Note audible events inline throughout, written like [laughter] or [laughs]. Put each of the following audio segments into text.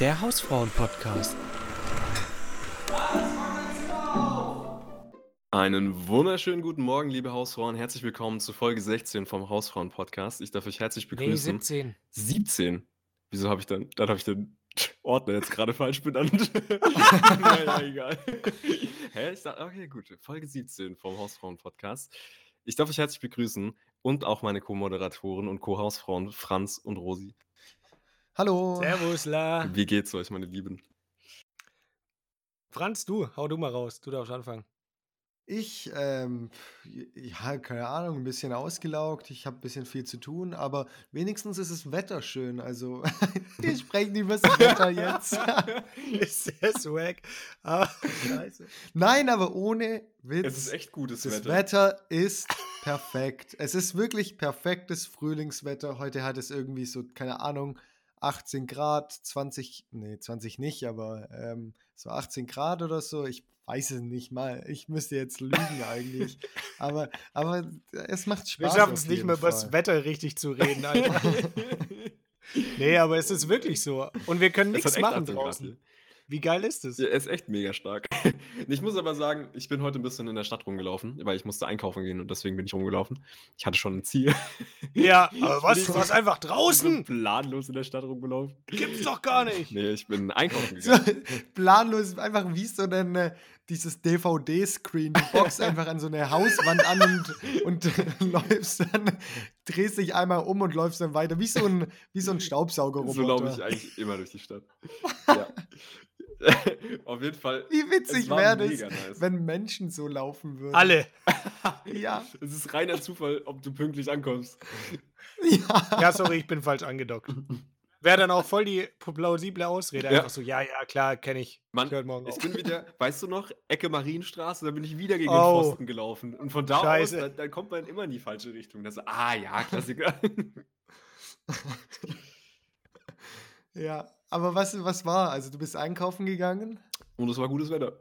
Der Hausfrauen-Podcast. Einen wunderschönen guten Morgen, liebe Hausfrauen. Herzlich willkommen zu Folge 16 vom Hausfrauen-Podcast. Ich darf euch herzlich Nee, begrüßen. 17. 17? Wieso habe ich dann, dann habe ich den Ordner jetzt gerade falsch benannt. [laughs] naja, egal. Hä? Ich dachte, okay, gut. Folge 17 vom Hausfrauen-Podcast. Ich darf euch herzlich begrüßen und auch meine Co-Moderatoren und Co-Hausfrauen Franz und Rosi. Hallo. Servus, La. Wie geht's euch, meine Lieben? Franz, du, hau du mal raus. Du darfst anfangen. Ich, ähm, ja, keine Ahnung, ein bisschen ausgelaugt. Ich habe ein bisschen viel zu tun, aber wenigstens ist das Wetter schön. Also, [laughs] wir sprechen über das Wetter jetzt. [laughs] ist sehr swag. Ah, scheiße. Nein, aber ohne Witz. Es ist echt gutes das Wetter. Wetter ist perfekt. Es ist wirklich perfektes Frühlingswetter. Heute hat es irgendwie so, keine Ahnung, 18 Grad, 20, nee, 20 nicht, aber ähm, so 18 Grad oder so. Ich weiß es nicht mal. Ich müsste jetzt lügen eigentlich. [laughs] aber, aber es macht Spaß. Wir schaffen es nicht mehr, über das. Wetter richtig zu reden, [laughs] Alter. nee, aber es ist wirklich so. Und wir können Es nichts machen 18 Grad draußen. hier. Wie geil ist es? Ja, er ist echt mega stark. [laughs] Ich muss aber sagen, ich bin heute ein bisschen in der Stadt rumgelaufen, weil ich musste einkaufen gehen und deswegen bin ich rumgelaufen. Ich hatte schon ein Ziel. [laughs] Ja, [laughs] aber was? Bin Du ich- warst einfach So draußen? planlos in der Stadt rumgelaufen. Gibt's doch gar nicht. Nee, ich bin einkaufen So, gegangen. planlos, einfach wie so ein, äh, dieses DVD-Screen. Du boxst einfach an so eine Hauswand an und, und läufst dann, drehst dich einmal um und läufst dann weiter. Wie so ein, wie so ein Staubsaugerroboter. So laufe ich eigentlich immer durch die Stadt. Ja. [laughs] Auf jeden Fall. Wie witzig wäre das, nice. wenn Menschen so laufen würden. Alle. [laughs] Ja. Es ist reiner Zufall, ob du pünktlich ankommst. Ja. Ja, sorry, ich bin falsch angedockt. Wäre dann auch voll die plausible Ausrede. Ja. Einfach so, ja, ja, klar, kenne ich. Mann, Ich morgen ich auf. bin wieder, [laughs] weißt du noch, Ecke Marienstraße, da bin ich wieder gegen Oh. den Pfosten gelaufen. Und von da Scheiße. aus, da, da kommt man immer in die falsche Richtung. Das, ah ja, Klassiker. ja. Aber was, was war? Also, du bist einkaufen gegangen? Und es war gutes Wetter.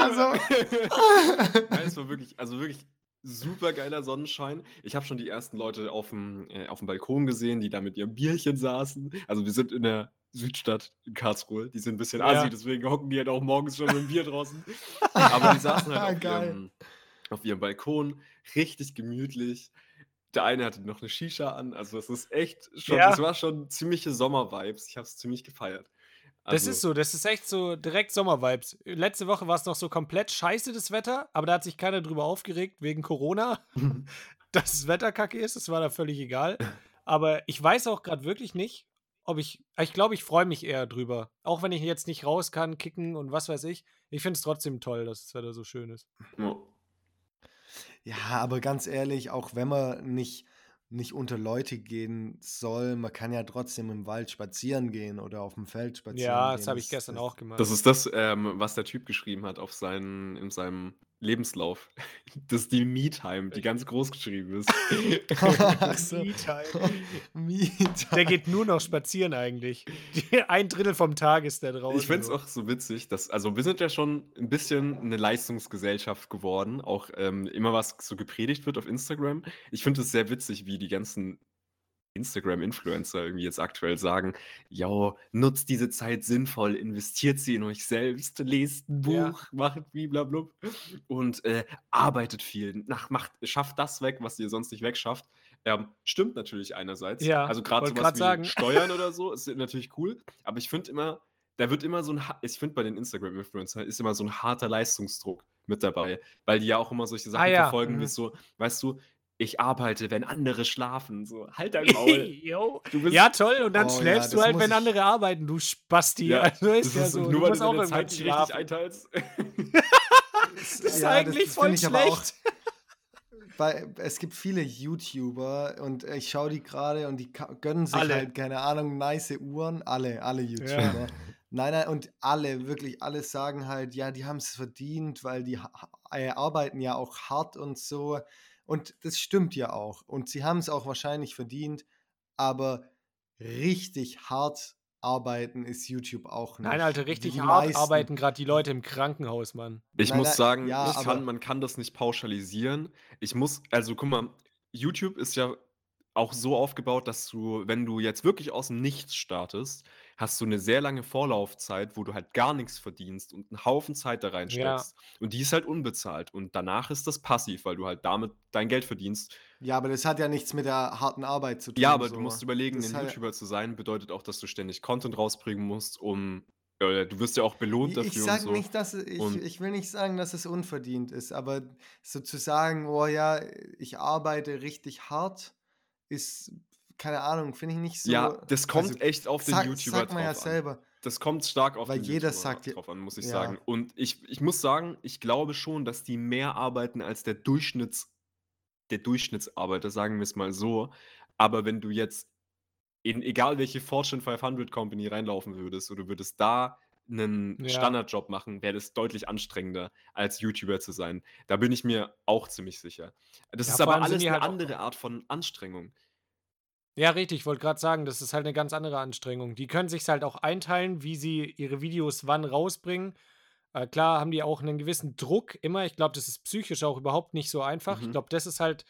Also, [laughs] Nein, es war wirklich, also wirklich super geiler Sonnenschein. Ich habe schon die ersten Leute auf dem, äh, auf dem Balkon gesehen, die da mit ihrem Bierchen saßen. Also wir sind in der Südstadt in Karlsruhe. Die sind ein bisschen Ja. assi, deswegen hocken die halt auch morgens schon mit dem Bier draußen. Aber die saßen halt [laughs] auf ihrem, auf ihrem Balkon, richtig gemütlich. Der eine hatte noch eine Shisha an. Also es ist echt schon, Ja. es war schon ziemliche Sommer-Vibes. Ich habe es ziemlich gefeiert. Das Also, ist so, das ist echt so direkt Sommervibes. Letzte Woche war es noch so komplett scheiße, das Wetter, aber da hat sich keiner drüber aufgeregt wegen Corona, [laughs] [laughs] dass das Wetter kacke ist. Das war da völlig egal. Aber ich weiß auch gerade wirklich nicht, ob ich. Ich glaube, ich freue mich eher drüber. Auch wenn ich jetzt nicht raus kann, kicken und was weiß ich. Ich finde es trotzdem toll, dass das Wetter so schön ist. Ja. Ja, aber ganz ehrlich, auch wenn man nicht, nicht unter Leute gehen soll, man kann ja trotzdem im Wald spazieren gehen oder auf dem Feld spazieren Ja, gehen. das habe ich gestern auch gemacht. Das ist das, ähm, was der Typ geschrieben hat auf seinen, in seinem Lebenslauf. [laughs] Das ist die Me-Time, die ganz groß geschrieben ist. Me-Time. Me-Time. Der geht nur noch spazieren eigentlich. [laughs] Ein Drittel vom Tag ist der draußen. Ich finde es auch so witzig, dass, also wir sind ja schon ein bisschen eine Leistungsgesellschaft geworden, auch ähm, immer was so gepredigt wird auf Instagram. Ich finde es sehr witzig, wie die ganzen Instagram-Influencer irgendwie jetzt aktuell sagen, ja, nutzt diese Zeit sinnvoll, investiert sie in euch selbst, lest ein Buch, Ja. macht blablabla und äh, arbeitet viel, nach, macht, schafft das weg, was ihr sonst nicht wegschafft. Ähm, stimmt natürlich einerseits. Ja, also gerade sowas wie sagen. Steuern oder so [laughs] ist natürlich cool, aber ich finde immer, da wird immer so ein, ich finde bei den Instagram-Influencern ist immer so ein harter Leistungsdruck mit dabei, weil die ja auch immer solche Sachen Ah ja, verfolgen, mhm. wie so, weißt du, ich arbeite, wenn andere schlafen, so, halt dein Maul. [laughs] Du bist, Ja, toll. Und dann Oh ja, schläfst du das halt, wenn ich- andere arbeiten, du Spasti. Ja, also ist ja ist, so. nur du weil du auch deine Zeit nicht richtig einteilst. [laughs] [laughs] Das ist Ja, eigentlich das voll schlecht. Weil es gibt viele YouTuber und ich schaue die gerade und die gönnen sich Alle. halt, keine Ahnung, nice Uhren. Alle, alle YouTuber. Nein, nein, und alle, wirklich alle sagen halt, ja, die haben es verdient, weil die äh, arbeiten ja auch hart und so. Und das stimmt ja auch. Und sie haben es auch wahrscheinlich verdient, aber richtig hart arbeiten ist YouTube auch nicht. Nein, Alter, richtig Die hart meisten. arbeiten gerade die Leute im Krankenhaus, Mann. Ich Nein, muss nein, sagen, ja, ich kann, man kann das nicht pauschalisieren. Ich muss, also guck mal, YouTube ist ja auch so aufgebaut, dass du, wenn du jetzt wirklich aus dem Nichts startest, hast du eine sehr lange Vorlaufzeit, wo du halt gar nichts verdienst und einen Haufen Zeit da Ja. reinsteckst. Und die ist halt unbezahlt. Und danach ist das passiv, weil du halt damit dein Geld verdienst. Ja, aber das hat ja nichts mit der harten Arbeit zu tun. Ja, aber so. du musst überlegen, Das ein hat- YouTuber zu sein, bedeutet auch, dass du ständig Content rausbringen musst, um. Du wirst ja auch belohnt dafür ich sag und so. nicht, dass ich, ich will nicht sagen, dass es unverdient ist, aber sozusagen, oh ja, ich arbeite richtig hart, ist, keine Ahnung, finde ich nicht so. ja, das kommt also, echt auf den sag, YouTuber sagt man ja drauf an. selber. Das kommt stark auf Weil den jeder YouTuber sagt ja- drauf an, muss ich ja. sagen. Und ich, ich muss sagen, ich glaube schon, dass die mehr arbeiten als der Durchschnitts, der Durchschnittsarbeiter, sagen wir es mal so. Aber wenn du jetzt in egal welche Fortune 500 Company reinlaufen würdest oder du würdest da einen Ja. Standardjob machen, wäre das deutlich anstrengender, als YouTuber zu sein. Da bin ich mir auch ziemlich sicher. Das Ja, ist aber alles eine halt andere Art von Anstrengung. Ja, richtig. Ich wollte gerade sagen, das ist halt eine ganz andere Anstrengung. Die können sich halt auch einteilen, wie sie ihre Videos wann rausbringen. Äh, klar haben die auch einen gewissen Druck immer. Ich glaube, das ist psychisch auch überhaupt nicht so einfach. Ich Mhm. glaube, das ist halt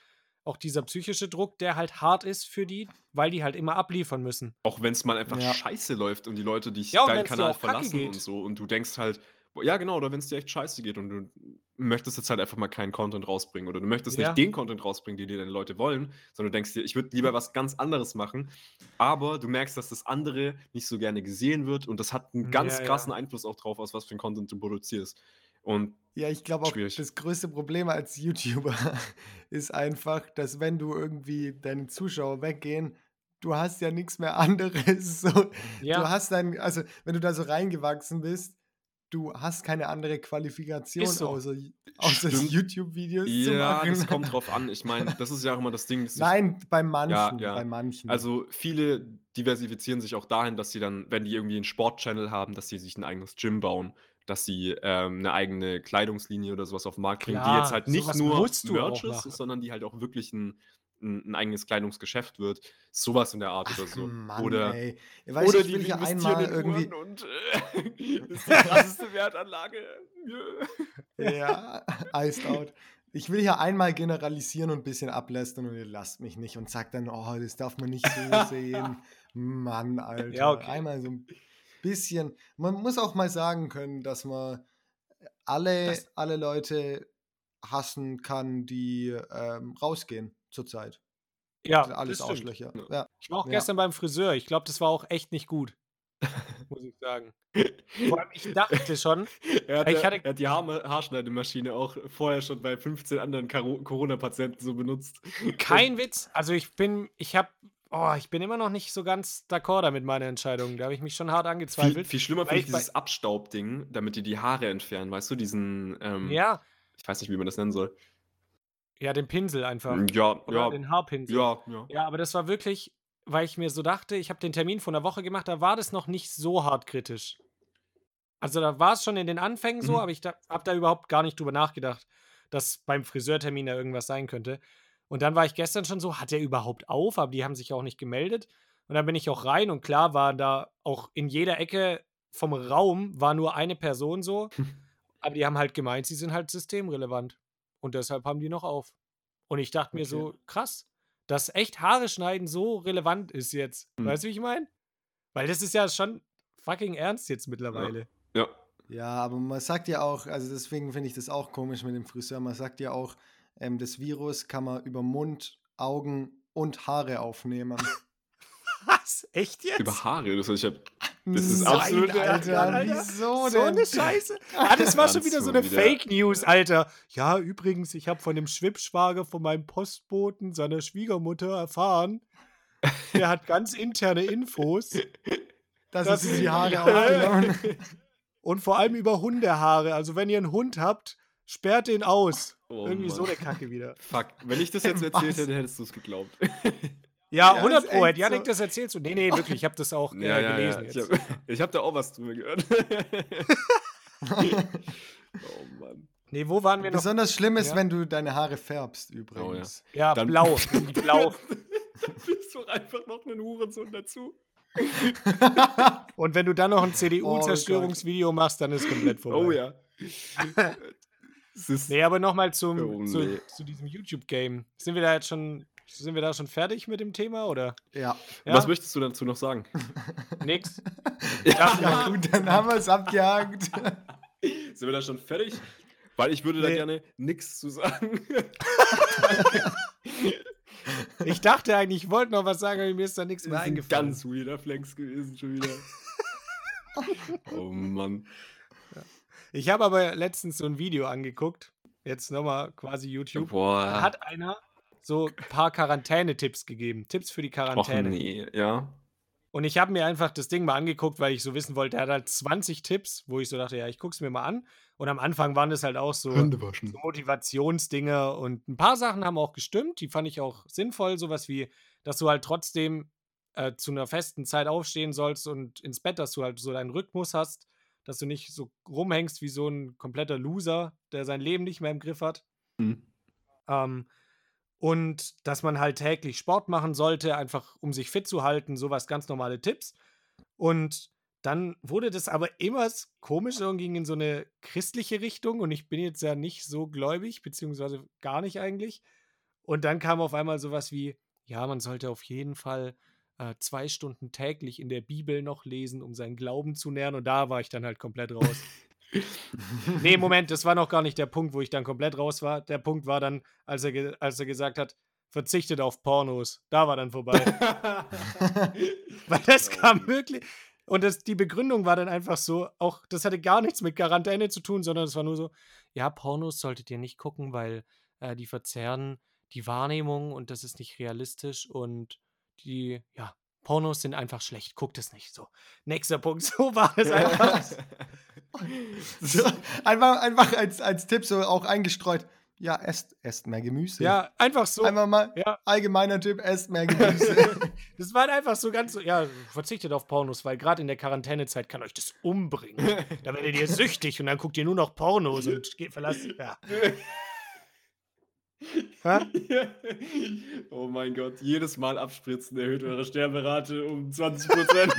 auch dieser psychische Druck, der halt hart ist für die, weil die halt immer abliefern müssen. Auch wenn es mal einfach Ja. scheiße läuft und die Leute dich Ja, deinen Kanal verlassen geht. und so und du denkst halt, ja genau, oder wenn es dir echt scheiße geht und du möchtest jetzt halt einfach mal keinen Content rausbringen oder du möchtest Ja. nicht den Content rausbringen, den dir deine Leute wollen, sondern du denkst dir, ich würde lieber was ganz anderes machen, aber du merkst, dass das andere nicht so gerne gesehen wird und das hat einen ganz Ja, ja. krassen Einfluss auch drauf, aus was für ein Content du produzierst. Und Ja, ich glaube auch, Schwierig. das größte Problem als YouTuber [laughs] ist einfach, dass wenn du irgendwie deine Zuschauer weggehen, du hast ja nichts mehr anderes. [laughs] So, Ja. Du hast dann, also wenn du da so reingewachsen bist, du hast keine andere Qualifikation, so. außer, außer. YouTube-Videos zu ja, das kommt [laughs] drauf an. Ich meine, das ist ja auch immer das Ding. Nein, bei manchen, ja. bei manchen. Also viele diversifizieren sich auch dahin, dass sie dann, wenn die irgendwie einen Sportchannel haben, dass sie sich ein eigenes Gym bauen, dass sie ähm, eine eigene Kleidungslinie oder sowas auf den Markt bringen, die Klar, jetzt halt nicht nur Merch ist, sondern die halt auch wirklich ein, ein, ein eigenes Kleidungsgeschäft wird. Sowas in der Art oder so. Mann, oder ey. Weißt, oder ich die will hier investieren einmal in irgendwie. Uhren und äh, [laughs] das ist die krasseste Wertanlage. Ja, [laughs] iced out. Ich will hier einmal generalisieren und ein bisschen ablästern und ihr lasst mich nicht und sagt dann, oh, das darf man nicht so sehen. Mann, [laughs] Alter. Ja, okay. Einmal so ein bisschen. Man muss auch mal sagen können, dass man alle, Das- alle Leute hassen kann, die ähm, rausgehen zurzeit. Ja, Alles. Arschlöcher. Ja. Ich war auch Ja. gestern beim Friseur. Ich glaube, das war auch echt nicht gut. [laughs] Muss ich sagen. Vor allem, ich dachte schon, [laughs] Er hat, Ich hatte- er hat die Haar Haarschneidemaschine auch vorher schon bei 15 anderen Corona-Patienten so benutzt. kein Witz. Also ich bin, ich habe, oh, ich bin immer noch nicht so ganz d'accord damit meiner Entscheidung. Da habe ich mich schon hart Viel, angezweifelt. viel schlimmer Weil finde ich dieses Abstaubding, damit die die Haare entfernen, weißt du, diesen, ähm, Ja, ich weiß nicht, wie man das nennen soll. Ja, den Pinsel einfach. Ja, Oder ja, den Haarpinsel. ja, ja. Ja, aber das war wirklich, weil ich mir so dachte, ich habe den Termin von einer Woche gemacht, da war das noch nicht so hart kritisch. Also da war es schon in den Anfängen so, Mhm. aber ich habe da überhaupt gar nicht drüber nachgedacht, dass beim Friseurtermin da irgendwas sein könnte. Und dann war ich gestern schon so, hat der überhaupt auf? Aber die haben sich auch nicht gemeldet. Und dann bin ich auch rein und klar war da auch in jeder Ecke vom Raum war nur eine Person so. [laughs] aber die haben halt gemeint, sie sind halt systemrelevant. Und deshalb haben die noch auf. Und ich dachte mir Okay. so, krass, dass echt Haare schneiden so relevant ist jetzt. Hm. Weißt du, wie ich meine? Weil das ist ja schon fucking ernst jetzt mittlerweile. Ja, Ja, aber man sagt ja auch, also deswegen finde ich das auch komisch mit dem Friseur. Man sagt ja auch, ähm, das Virus kann man über Mund, Augen und Haare aufnehmen. [laughs] Was? Echt jetzt? über Haare. Das, heißt, ich hab, Das ist Nein, absolut- Alter. Alter. Wieso so denn? eine Scheiße. Ah, das war schon wieder so eine wieder- Fake News, Alter. Ja, übrigens, ich habe von dem Schwippschwager von meinem Postboten seiner Schwiegermutter erfahren. Der hat ganz interne Infos [laughs] Dass Das- sie die Haare aufgenommen. und vor allem über Hundehaare. Also, wenn ihr einen Hund habt, sperrt den aus. oh Irgendwie Mann. so eine Kacke wieder. Fuck, wenn ich das jetzt [laughs] erzählt hätte, hättest du es geglaubt. [laughs] Ja, Ja, 100 ist Pro. Hätte Janik so. das erzählt? So, nee, nee, wirklich. Ich habe das auch äh, ja, ja, ja. gelesen. Ich jetzt. habe [laughs] ich hab da auch was drüber gehört. [laughs] oh Mann. Nee, wo waren wir noch? Besonders schlimm ist, Ja. wenn du deine Haare färbst, übrigens. Ja, Dann- blau. [laughs] blau. Bist du einfach noch einen Hurensohn dazu? Und wenn du dann noch ein Oh CDU-Zerstörungsvideo machst, dann ist komplett vorbei. Oh ja. Nee, aber nochmal zum Oh, zu, zu diesem YouTube-Game. Sind wir da jetzt schon Sind wir da schon fertig mit dem Thema oder? Ja. Ja? Was möchtest du dazu noch sagen? [laughs] Nix. Ja, gut, dann haben wir es abgehakt. [laughs] Sind wir da schon fertig? Weil ich würde da Nee. gerne nichts zu sagen. [laughs] Ich dachte eigentlich, ich wollte noch was sagen, aber mir ist da nichts Das mehr ist ein eingefallen. ganz weirder Flex gewesen schon wieder. oh Mann. Ich habe aber letztens so ein Video angeguckt. Jetzt nochmal quasi YouTube. Da Boah. hat einer so ein paar Quarantänetipps gegeben. Tipps für die Och Quarantäne. nee, ja. Und ich habe mir einfach das Ding mal angeguckt, weil ich so wissen wollte, er hat halt 20 Tipps, wo ich so dachte, ja, ich gucke es mir mal an. Und am Anfang waren das halt auch so, so Motivationsdinge und ein paar Sachen haben auch gestimmt, die fand ich auch sinnvoll, sowas wie, dass du halt trotzdem äh, zu einer festen Zeit aufstehen sollst und ins Bett, dass du halt so deinen Rhythmus hast, dass du nicht so rumhängst wie so ein kompletter Loser, der sein Leben nicht mehr im Griff hat. Mhm. Ähm, und dass man halt täglich Sport machen sollte, einfach um sich fit zu halten, sowas ganz normale Tipps. Und dann wurde das aber immer komischer und ging in so eine christliche Richtung. Und ich bin jetzt ja nicht so gläubig, beziehungsweise gar nicht eigentlich. Und dann kam auf einmal sowas wie, ja, man sollte auf jeden Fall äh, zwei Stunden täglich in der Bibel noch lesen, um seinen Glauben zu nähern. Und da war ich dann halt komplett raus. [laughs] nee, Moment, das war noch gar nicht der Punkt, wo ich dann komplett raus war. Der Punkt war dann, als er, als er gesagt hat, verzichtet auf Pornos. Da war dann vorbei. [laughs] Weil das kam wirklich. Und das, die Begründung war dann einfach so, auch das hatte gar nichts mit Quarantäne zu tun, sondern es war nur so, ja, Pornos solltet ihr nicht gucken, weil äh, die verzerren die Wahrnehmung und das ist nicht realistisch und die, ja, Pornos sind einfach schlecht, guckt es nicht. So, nächster Punkt, [laughs] so war es einfach. [laughs] [laughs] So, einfach einfach als, als Tipp so auch eingestreut. Ja, esst, esst mehr Gemüse. ja, einfach so. Einfach mal Ja, allgemeiner Tipp, esst mehr Gemüse. [laughs] das war einfach so ganz so, ja, verzichtet auf Pornos, weil gerade in der Quarantänezeit kann euch das umbringen. [laughs] Da werdet ihr süchtig und dann guckt ihr nur noch Pornos und geht verlasst. Ja. Oh mein Gott, jedes Mal abspritzen erhöht eure Sterberate um 20%.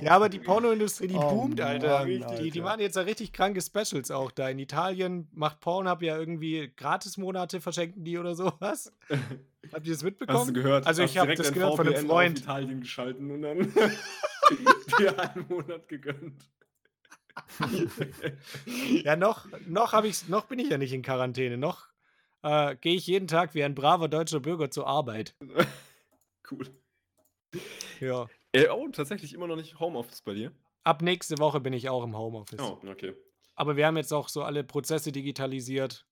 Ja, aber die Pornoindustrie, die Oh boomt, Alter. Mann, die, die Alter. machen jetzt ja richtig kranke Specials auch da. In Italien macht Pornhub ja irgendwie Gratismonate, verschenken die oder sowas. [laughs] Habt ihr das mitbekommen? Hast du gehört? Also ich habe das gehört von einem Freund. Italien geschalten und dann [laughs] dir einen Monat gegönnt. [laughs] Ja, noch, noch, hab ich's, noch bin ich ja nicht in Quarantäne. Noch äh, gehe ich jeden Tag wie ein braver deutscher Bürger zur Arbeit. cool. Ja. Äh, oh, tatsächlich immer noch nicht Homeoffice bei dir? Ab nächste Woche bin ich auch im Homeoffice. Oh, okay. Aber wir haben jetzt auch so alle Prozesse digitalisiert.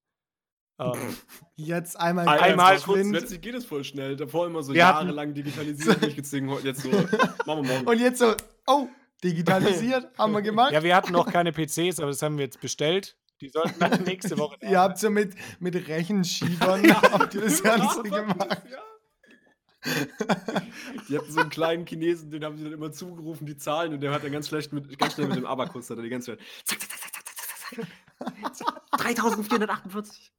Ähm, [laughs] Jetzt einmal Einmal ganz kurz. Plötzlich geht es voll schnell. Davor immer so Wir hatten- jahrelang digitalisiert, [laughs] durchgezogen. Jetzt so, machen wir morgen. Und jetzt so, oh, digitalisiert, haben wir gemacht. ja, wir hatten noch keine PCs, aber das haben wir jetzt bestellt. Die sollten [laughs] dann nächste Woche. Ihr habt so mit, mit Rechenschiebern habt ihr das Ganze gemacht. Ja. [laughs] Die hatten so einen kleinen Chinesen, den haben sie dann immer zugerufen, die Zahlen, und der hat dann ganz schlecht mit, ganz schnell mit dem Abakus, hat er die ganze Zeit. Zack, zack, zack, zack, zack, zack, zack. 3448.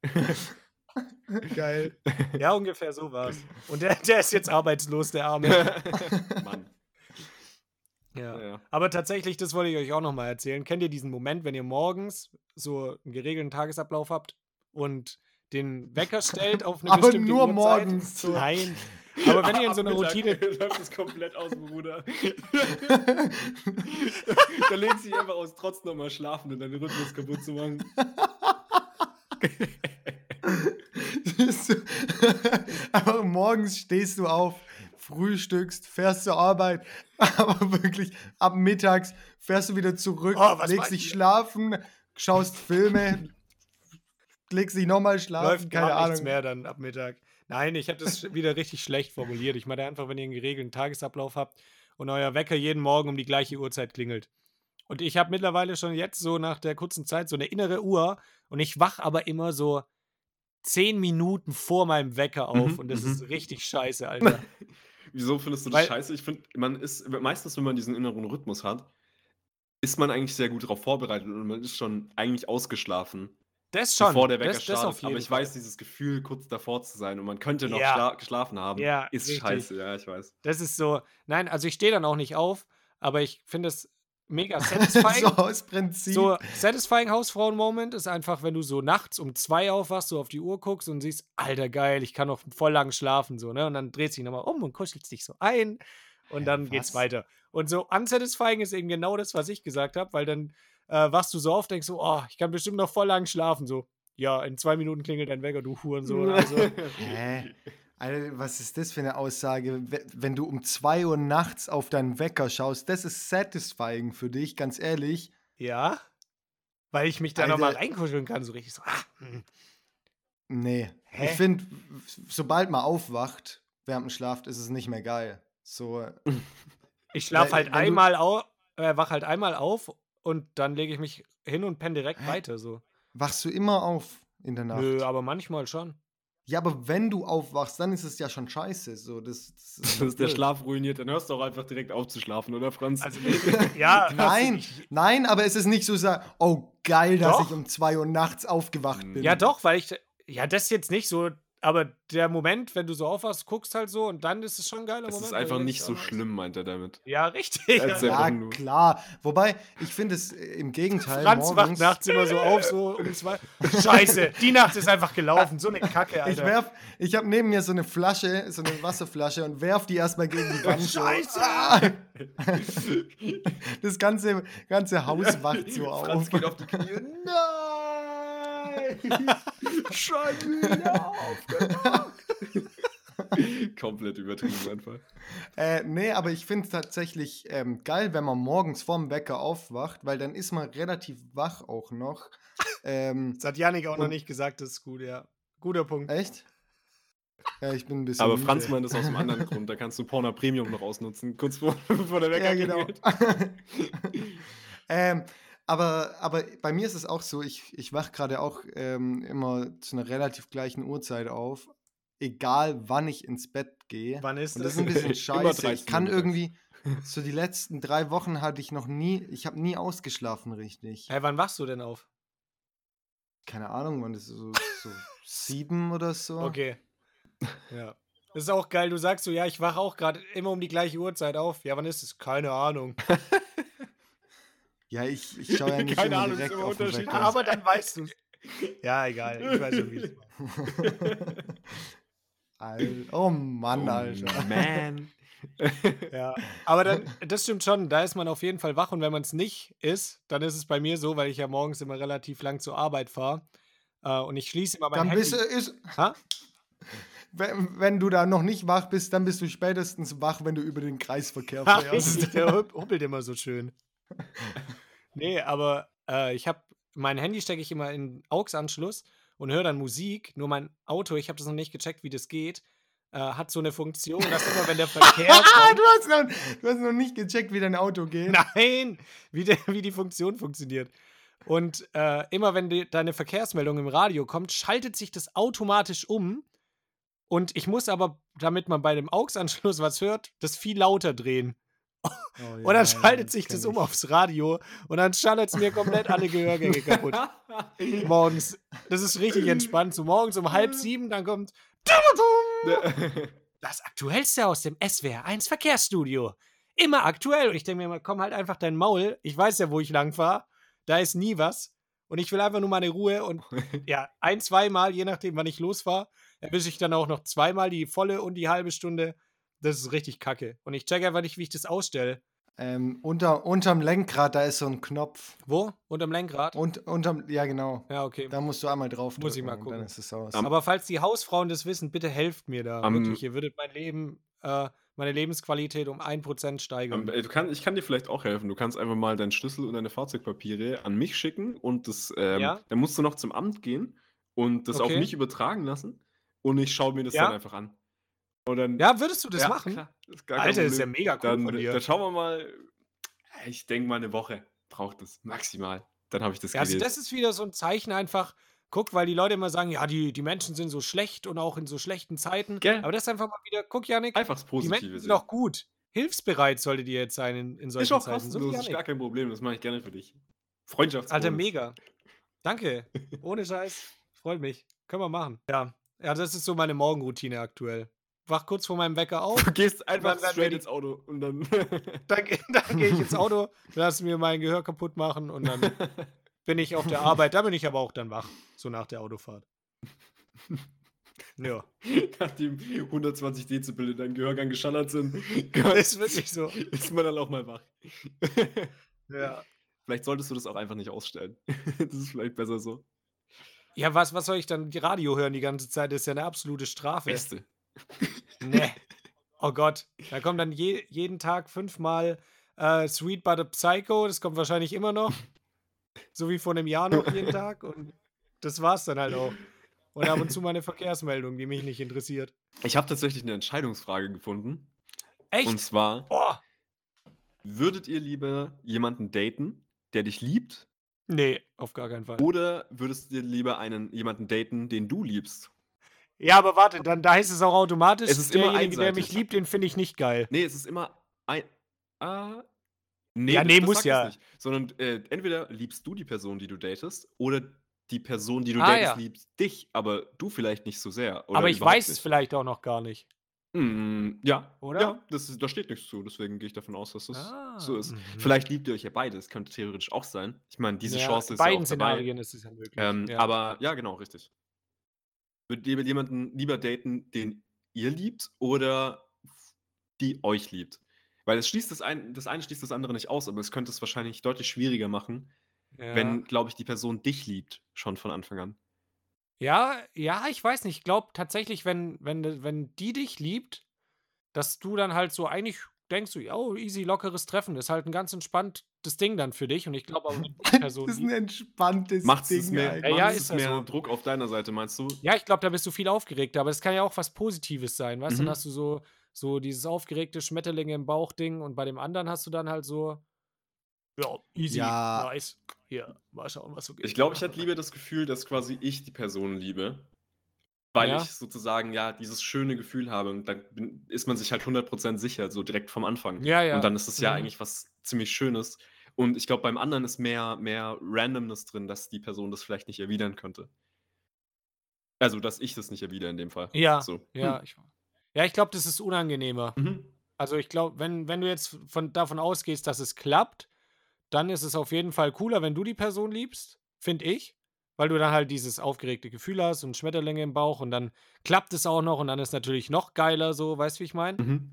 Geil. Ja, ungefähr so war's. Und der, der ist jetzt arbeitslos, der Arme. [laughs] Mann. Ja. Ja. Aber tatsächlich, das wollte ich euch auch nochmal erzählen. Kennt ihr diesen Moment, wenn ihr morgens so einen geregelten Tagesablauf habt und den Wecker stellt auf eine Aber bestimmte nur Uhrzeit? morgens. Nein. Aber wenn ihr in so einer Routine. [laughs] läuft es komplett aus dem Ruder. [laughs] da legst du dich einfach aus, trotz nochmal schlafen und deinen Rhythmus kaputt zu machen. Aber morgens stehst du auf, frühstückst, fährst zur Arbeit, [laughs] aber wirklich ab mittags fährst du wieder zurück, Oh, legst dich schlafen, schaust Filme, legst dich nochmal schlafen, läuft keine gar nichts Ahnung. mehr dann ab Mittag. Nein, ich habe das wieder richtig schlecht formuliert. Ich meine einfach, wenn ihr einen geregelten Tagesablauf habt und euer Wecker jeden Morgen um die gleiche Uhrzeit klingelt. Und ich habe mittlerweile schon jetzt so nach der kurzen Zeit so eine innere Uhr und ich wach aber immer so zehn Minuten vor meinem Wecker auf Mhm, und das mhm. ist richtig scheiße, Alter. [laughs] Wieso findest du das Weil- scheiße? Ich finde, man ist meistens, wenn man diesen inneren Rhythmus hat, ist man eigentlich sehr gut darauf vorbereitet und man ist schon eigentlich ausgeschlafen, Das schon. bevor der Wecker das, startet. Aber ich Fall. weiß, dieses Gefühl, kurz davor zu sein und man könnte noch Ja. schla geschlafen haben, Ja, ist richtig. scheiße. Ja, ich weiß. Das ist so, nein, also ich stehe dann auch nicht auf, aber ich finde es mega [laughs] satisfying. so aus Prinzip. So, satisfying Hausfrauen-Moment ist einfach, wenn du so nachts um zwei aufwachst, so auf die Uhr guckst und siehst, alter geil, ich kann noch voll lang schlafen, so, ne? Und dann dreht sich nochmal um und kuschelst dich so ein und Hä, dann geht's was? weiter. Und so unsatisfying ist eben genau das, was ich gesagt habe, weil dann äh, wachst du so auf, denkst so, oh, ich kann bestimmt noch voll lang schlafen, so. Ja, in zwei Minuten klingelt dein Wecker, du Hurensohn. [laughs] Also, Hä? Alter, was ist das für eine Aussage? We- Wenn du um 2 Uhr nachts auf deinen Wecker schaust, das ist satisfying für dich, ganz ehrlich. ja. Weil ich mich da nochmal reinkuscheln kann, so richtig so, ah, hm. Nee. Hä? Ich finde, sobald man aufwacht, während man schlaft, ist es nicht mehr geil. So, Ich schlafe halt einmal auf, äh, wach halt einmal auf und dann lege ich mich hin und penne direkt weiter so. wachst du immer auf in der Nacht? Nö, aber manchmal schon. Ja, aber wenn du aufwachst, dann ist es ja schon scheiße. So, das, das [laughs] Das ist ist der. Schlaf ruiniert, dann hörst du auch einfach direkt auf zu schlafen, oder Franz? Also [laughs] ja, [laughs] Nein, nein, aber es ist nicht so, oh geil, dass Doch. ich um 2 Uhr nachts aufgewacht Mm. bin. Ja, doch, weil ich ja, das jetzt nicht so, aber der Moment, wenn du so aufwachst, guckst halt so und dann ist es schon ein geiler es Moment. ist weil einfach nicht so schlimm, meint er damit. Ja, richtig. Ja. Ja, klar. Wobei, ich finde es äh, im Gegenteil. Franz wacht nachts immer so auf, so um zwei. Scheiße, die Nacht ist einfach gelaufen. So eine Kacke, Ich Alter. werf, ich habe neben mir so eine Flasche, so eine Wasserflasche und werf die erstmal gegen die Wand. Scheiße! Ah! [laughs] Das ganze, ganze Haus wacht so auf. Franz geht auf die Knie. [laughs] Nein! Schon wieder aufgewacht! Komplett übertrieben einfach. Äh, nee, aber ich finde es tatsächlich ähm, geil, wenn man morgens vorm Wecker aufwacht, weil dann ist man relativ wach auch noch. Ähm, Das hat Janik auch noch nicht gesagt, das ist gut, ja. Guter Punkt. echt? Ja, ich bin ein bisschen. Aber müde. Franz meint das aus einem anderen Grund. Da kannst du Porno Premium noch ausnutzen, kurz vor, [laughs] bevor der Wecker Ja, genau. [laughs] ähm, aber, aber bei mir ist es auch so, ich, ich wache gerade auch ähm, immer zu einer relativ gleichen Uhrzeit auf, egal wann ich ins Bett gehe. Wann ist Und das das? ist ein bisschen [laughs] scheiße. Ich 13 kann irgendwie, so die letzten drei Wochen hatte ich noch nie, ich habe nie ausgeschlafen richtig. Hey, wann wachst du denn auf? Keine Ahnung, wann das ist so, so sieben oder so. Okay. Ja. Das ist auch geil. Du sagst so, ja, ich wache auch gerade immer um die gleiche Uhrzeit auf. Ja, wann ist es? Keine Ahnung. [laughs] Ja, ich, ich schaue ja [laughs] nicht Keine immer Ahnung, ist direkt immer auf. Aber dann weißt du Ja, egal. Ich weiß schon, wie es [laughs] Al- oh Mann, Alter. Oh, man. [laughs] Ja, aber dann, das stimmt schon, da ist man auf jeden Fall wach und wenn man es nicht ist, dann ist es bei mir so, weil ich ja morgens immer relativ lang zur Arbeit fahre äh, und ich schließe immer mein Dann Handy. bist du, ist, Ha? wenn, wenn du da noch nicht wach bist, dann bist du spätestens wach, wenn du über den Kreisverkehr Ach, fährst. richtig, der hup- huppelt immer so schön. [laughs] Nee, aber äh, ich habe mein Handy stecke ich immer in AUX-Anschluss und höre dann Musik. Nur mein Auto, ich habe das noch nicht gecheckt, wie das geht, äh, hat so eine Funktion, dass immer, wenn der [laughs] Verkehr kommt, du hast, noch, du hast noch nicht gecheckt, wie dein Auto geht. Nein, wie, der, wie die Funktion funktioniert. Und äh, immer wenn die, deine Verkehrsmeldung im Radio kommt, schaltet sich das automatisch um. Und ich muss aber, damit man bei dem AUX-Anschluss was hört, das viel lauter drehen. Oh, [laughs] Und dann schaltet sich das um aufs Radio und dann schallert es mir komplett alle Gehörgänge kaputt. [laughs] Morgens. Das ist richtig entspannt. So morgens um halb sieben, dann kommt [laughs] das Aktuellste aus dem SWR 1 Verkehrsstudio. Immer aktuell. Und ich denke mir immer, komm halt einfach dein Maul. Ich weiß ja, wo ich lang fahre. Da ist nie was. Und ich will einfach nur meine Ruhe. Und ja, ein, zweimal, je nachdem, wann ich losfahre, erwische ich dann auch noch zweimal die volle und die halbe Stunde. Das ist richtig kacke. Und ich check einfach nicht, wie ich das ausstelle. Ähm, unter, unterm Lenkrad, da ist so ein Knopf. Wo? Unterm Lenkrad? Und, unterm, ja, genau. Ja, okay. Da musst du einmal drauf Muss ich mal gucken. Dann ist es aus. Aber falls die Hausfrauen das wissen, bitte helft mir da. Am- wirklich. Ihr würdet mein Leben, äh, meine Lebensqualität um 1% steigern. Ähm, äh, du kann, ich kann dir vielleicht auch helfen. Du kannst einfach mal deinen Schlüssel und deine Fahrzeugpapiere an mich schicken und das, ähm, Ja. dann musst du noch zum Amt gehen und das auf Okay. mich übertragen lassen und ich schaue mir das Ja. dann einfach an. Und dann, ja, würdest du das Ja, machen? klar, ist Alter, ist ja Problem. mega cool dann, von dir. dann schauen wir mal. Ich denke mal eine Woche braucht es maximal. Dann habe ich das Ja, also das ist wieder so ein Zeichen einfach. Guck, weil die Leute immer sagen, ja, die, die Menschen sind so schlecht und auch in so schlechten Zeiten. Gell? Aber das ist einfach mal wieder, guck, Janik, Einfach das die Positive Menschen sind auch gut. Hilfsbereit solltet ihr jetzt sein in, in solchen Ist auch Zeiten. So kostenlos, ist Janik. gar kein Problem. Das mache ich gerne für dich. Freundschaftsbonus. Alter, mega. Danke. [laughs] Ohne Scheiß. Freut mich. Können wir machen. Ja. Ja, das ist so meine Morgenroutine aktuell. Wach kurz vor meinem Wecker auf. Du gehst einfach straight ins Auto und dann. [laughs] Dann, dann gehe ich ins Auto, [laughs] lass mir mein Gehör kaputt machen und dann bin ich auf der Arbeit. Da bin ich aber auch dann wach, so nach der Autofahrt. Ja, Nachdem 120 Dezibel in deinem Gehörgang geschallert sind, [laughs] ist wirklich so. ist man dann auch mal wach. Ja. Vielleicht solltest du das auch einfach nicht ausstellen. Das ist vielleicht besser so. Ja, was, was soll ich dann die Radio hören die ganze Zeit? Das ist ja eine absolute Strafe. Beste. Nee. Oh Gott. Da kommt dann je, jeden Tag fünfmal äh, Sweet But a Psycho. Das kommt wahrscheinlich immer noch. So wie vor einem Jahr noch jeden Tag. Und das war's dann halt auch. Und ab und zu mal eine Verkehrsmeldung, die mich nicht interessiert. Ich habe tatsächlich eine Entscheidungsfrage gefunden. Echt? Und zwar, Boah. würdet ihr lieber jemanden daten, der dich liebt? Nee, auf gar keinen Fall. Oder würdest du lieber einen, jemanden daten, den du liebst? Ja, aber warte, dann da heißt es auch automatisch, Es ist immer derjenige, der mich liebt, den finde ich nicht geil. Nee, es ist immer ein. Ah, nee, Ja, nee, das muss sagt ja. Nicht. Sondern äh, entweder liebst du die Person, die du datest, oder die Person, die du Ah, datest, ja. liebt dich, aber du vielleicht nicht so sehr. Aber ich weiß es vielleicht auch noch gar nicht. Mm, ja, Oder? Ja, das ist, da steht nichts zu, deswegen gehe ich davon aus, dass das so Ah, ist. mhm. Vielleicht liebt ihr euch ja beide, das könnte theoretisch auch sein. Ich meine, diese Ja, Chance ist ja beiden auch dabei. Szenarien ist es ja möglich. Ähm, ja. Aber ja, genau, richtig. Würdet ihr mit jemanden lieber daten, den ihr liebt oder die euch liebt? Weil es schließt das, ein, das eine schließt das andere nicht aus, aber es könnte es wahrscheinlich deutlich schwieriger machen, ja. wenn, glaube ich, die Person dich liebt, schon von Anfang an. Ja, ja, ich weiß nicht. Ich glaube tatsächlich, wenn, wenn, wenn die dich liebt, dass du dann halt so eigentlich denkst du, ja, oh, easy, lockeres Treffen. Ist halt ein ganz entspanntes Ding dann für dich. Und ich glaube aber, wenn die [laughs] Person Das ist ein entspanntes Macht Ding. es mehr. Ja, ja, macht's ist es ja mehr so. Druck auf deiner Seite, meinst du? ja, ich glaube, da bist du viel aufgeregter. Aber das kann ja auch was Positives sein. Weißt du, Mhm. dann hast du so, so dieses aufgeregte Schmetterlinge im Bauch-Ding. Und bei dem anderen hast du dann halt so, ja, easy, Ja. nice. Hier, mal schauen, was so geht. Ich glaube, ich hätte lieber das Gefühl, dass quasi ich die Person liebe. Weil Ja. ich sozusagen ja dieses schöne Gefühl habe und dann ist man sich halt 100% sicher, so direkt vom Anfang. Ja, ja. Und dann ist es ja Mhm. eigentlich was ziemlich Schönes. Und ich glaube, beim anderen ist mehr, mehr Randomness drin, dass die Person das vielleicht nicht erwidern könnte. Also, dass ich das nicht erwidere in dem Fall. Ja, So. ja, ich, ja, ich glaube, das ist unangenehmer. Hm. Mhm. Also ich glaube, wenn, wenn du jetzt von, davon ausgehst, dass es klappt, dann ist es auf jeden Fall cooler, wenn du die Person liebst, finde ich. Weil du dann halt dieses aufgeregte Gefühl hast und Schmetterlinge im Bauch und dann klappt es auch noch und dann ist natürlich noch geiler, so, weißt du, wie ich meine? Mhm.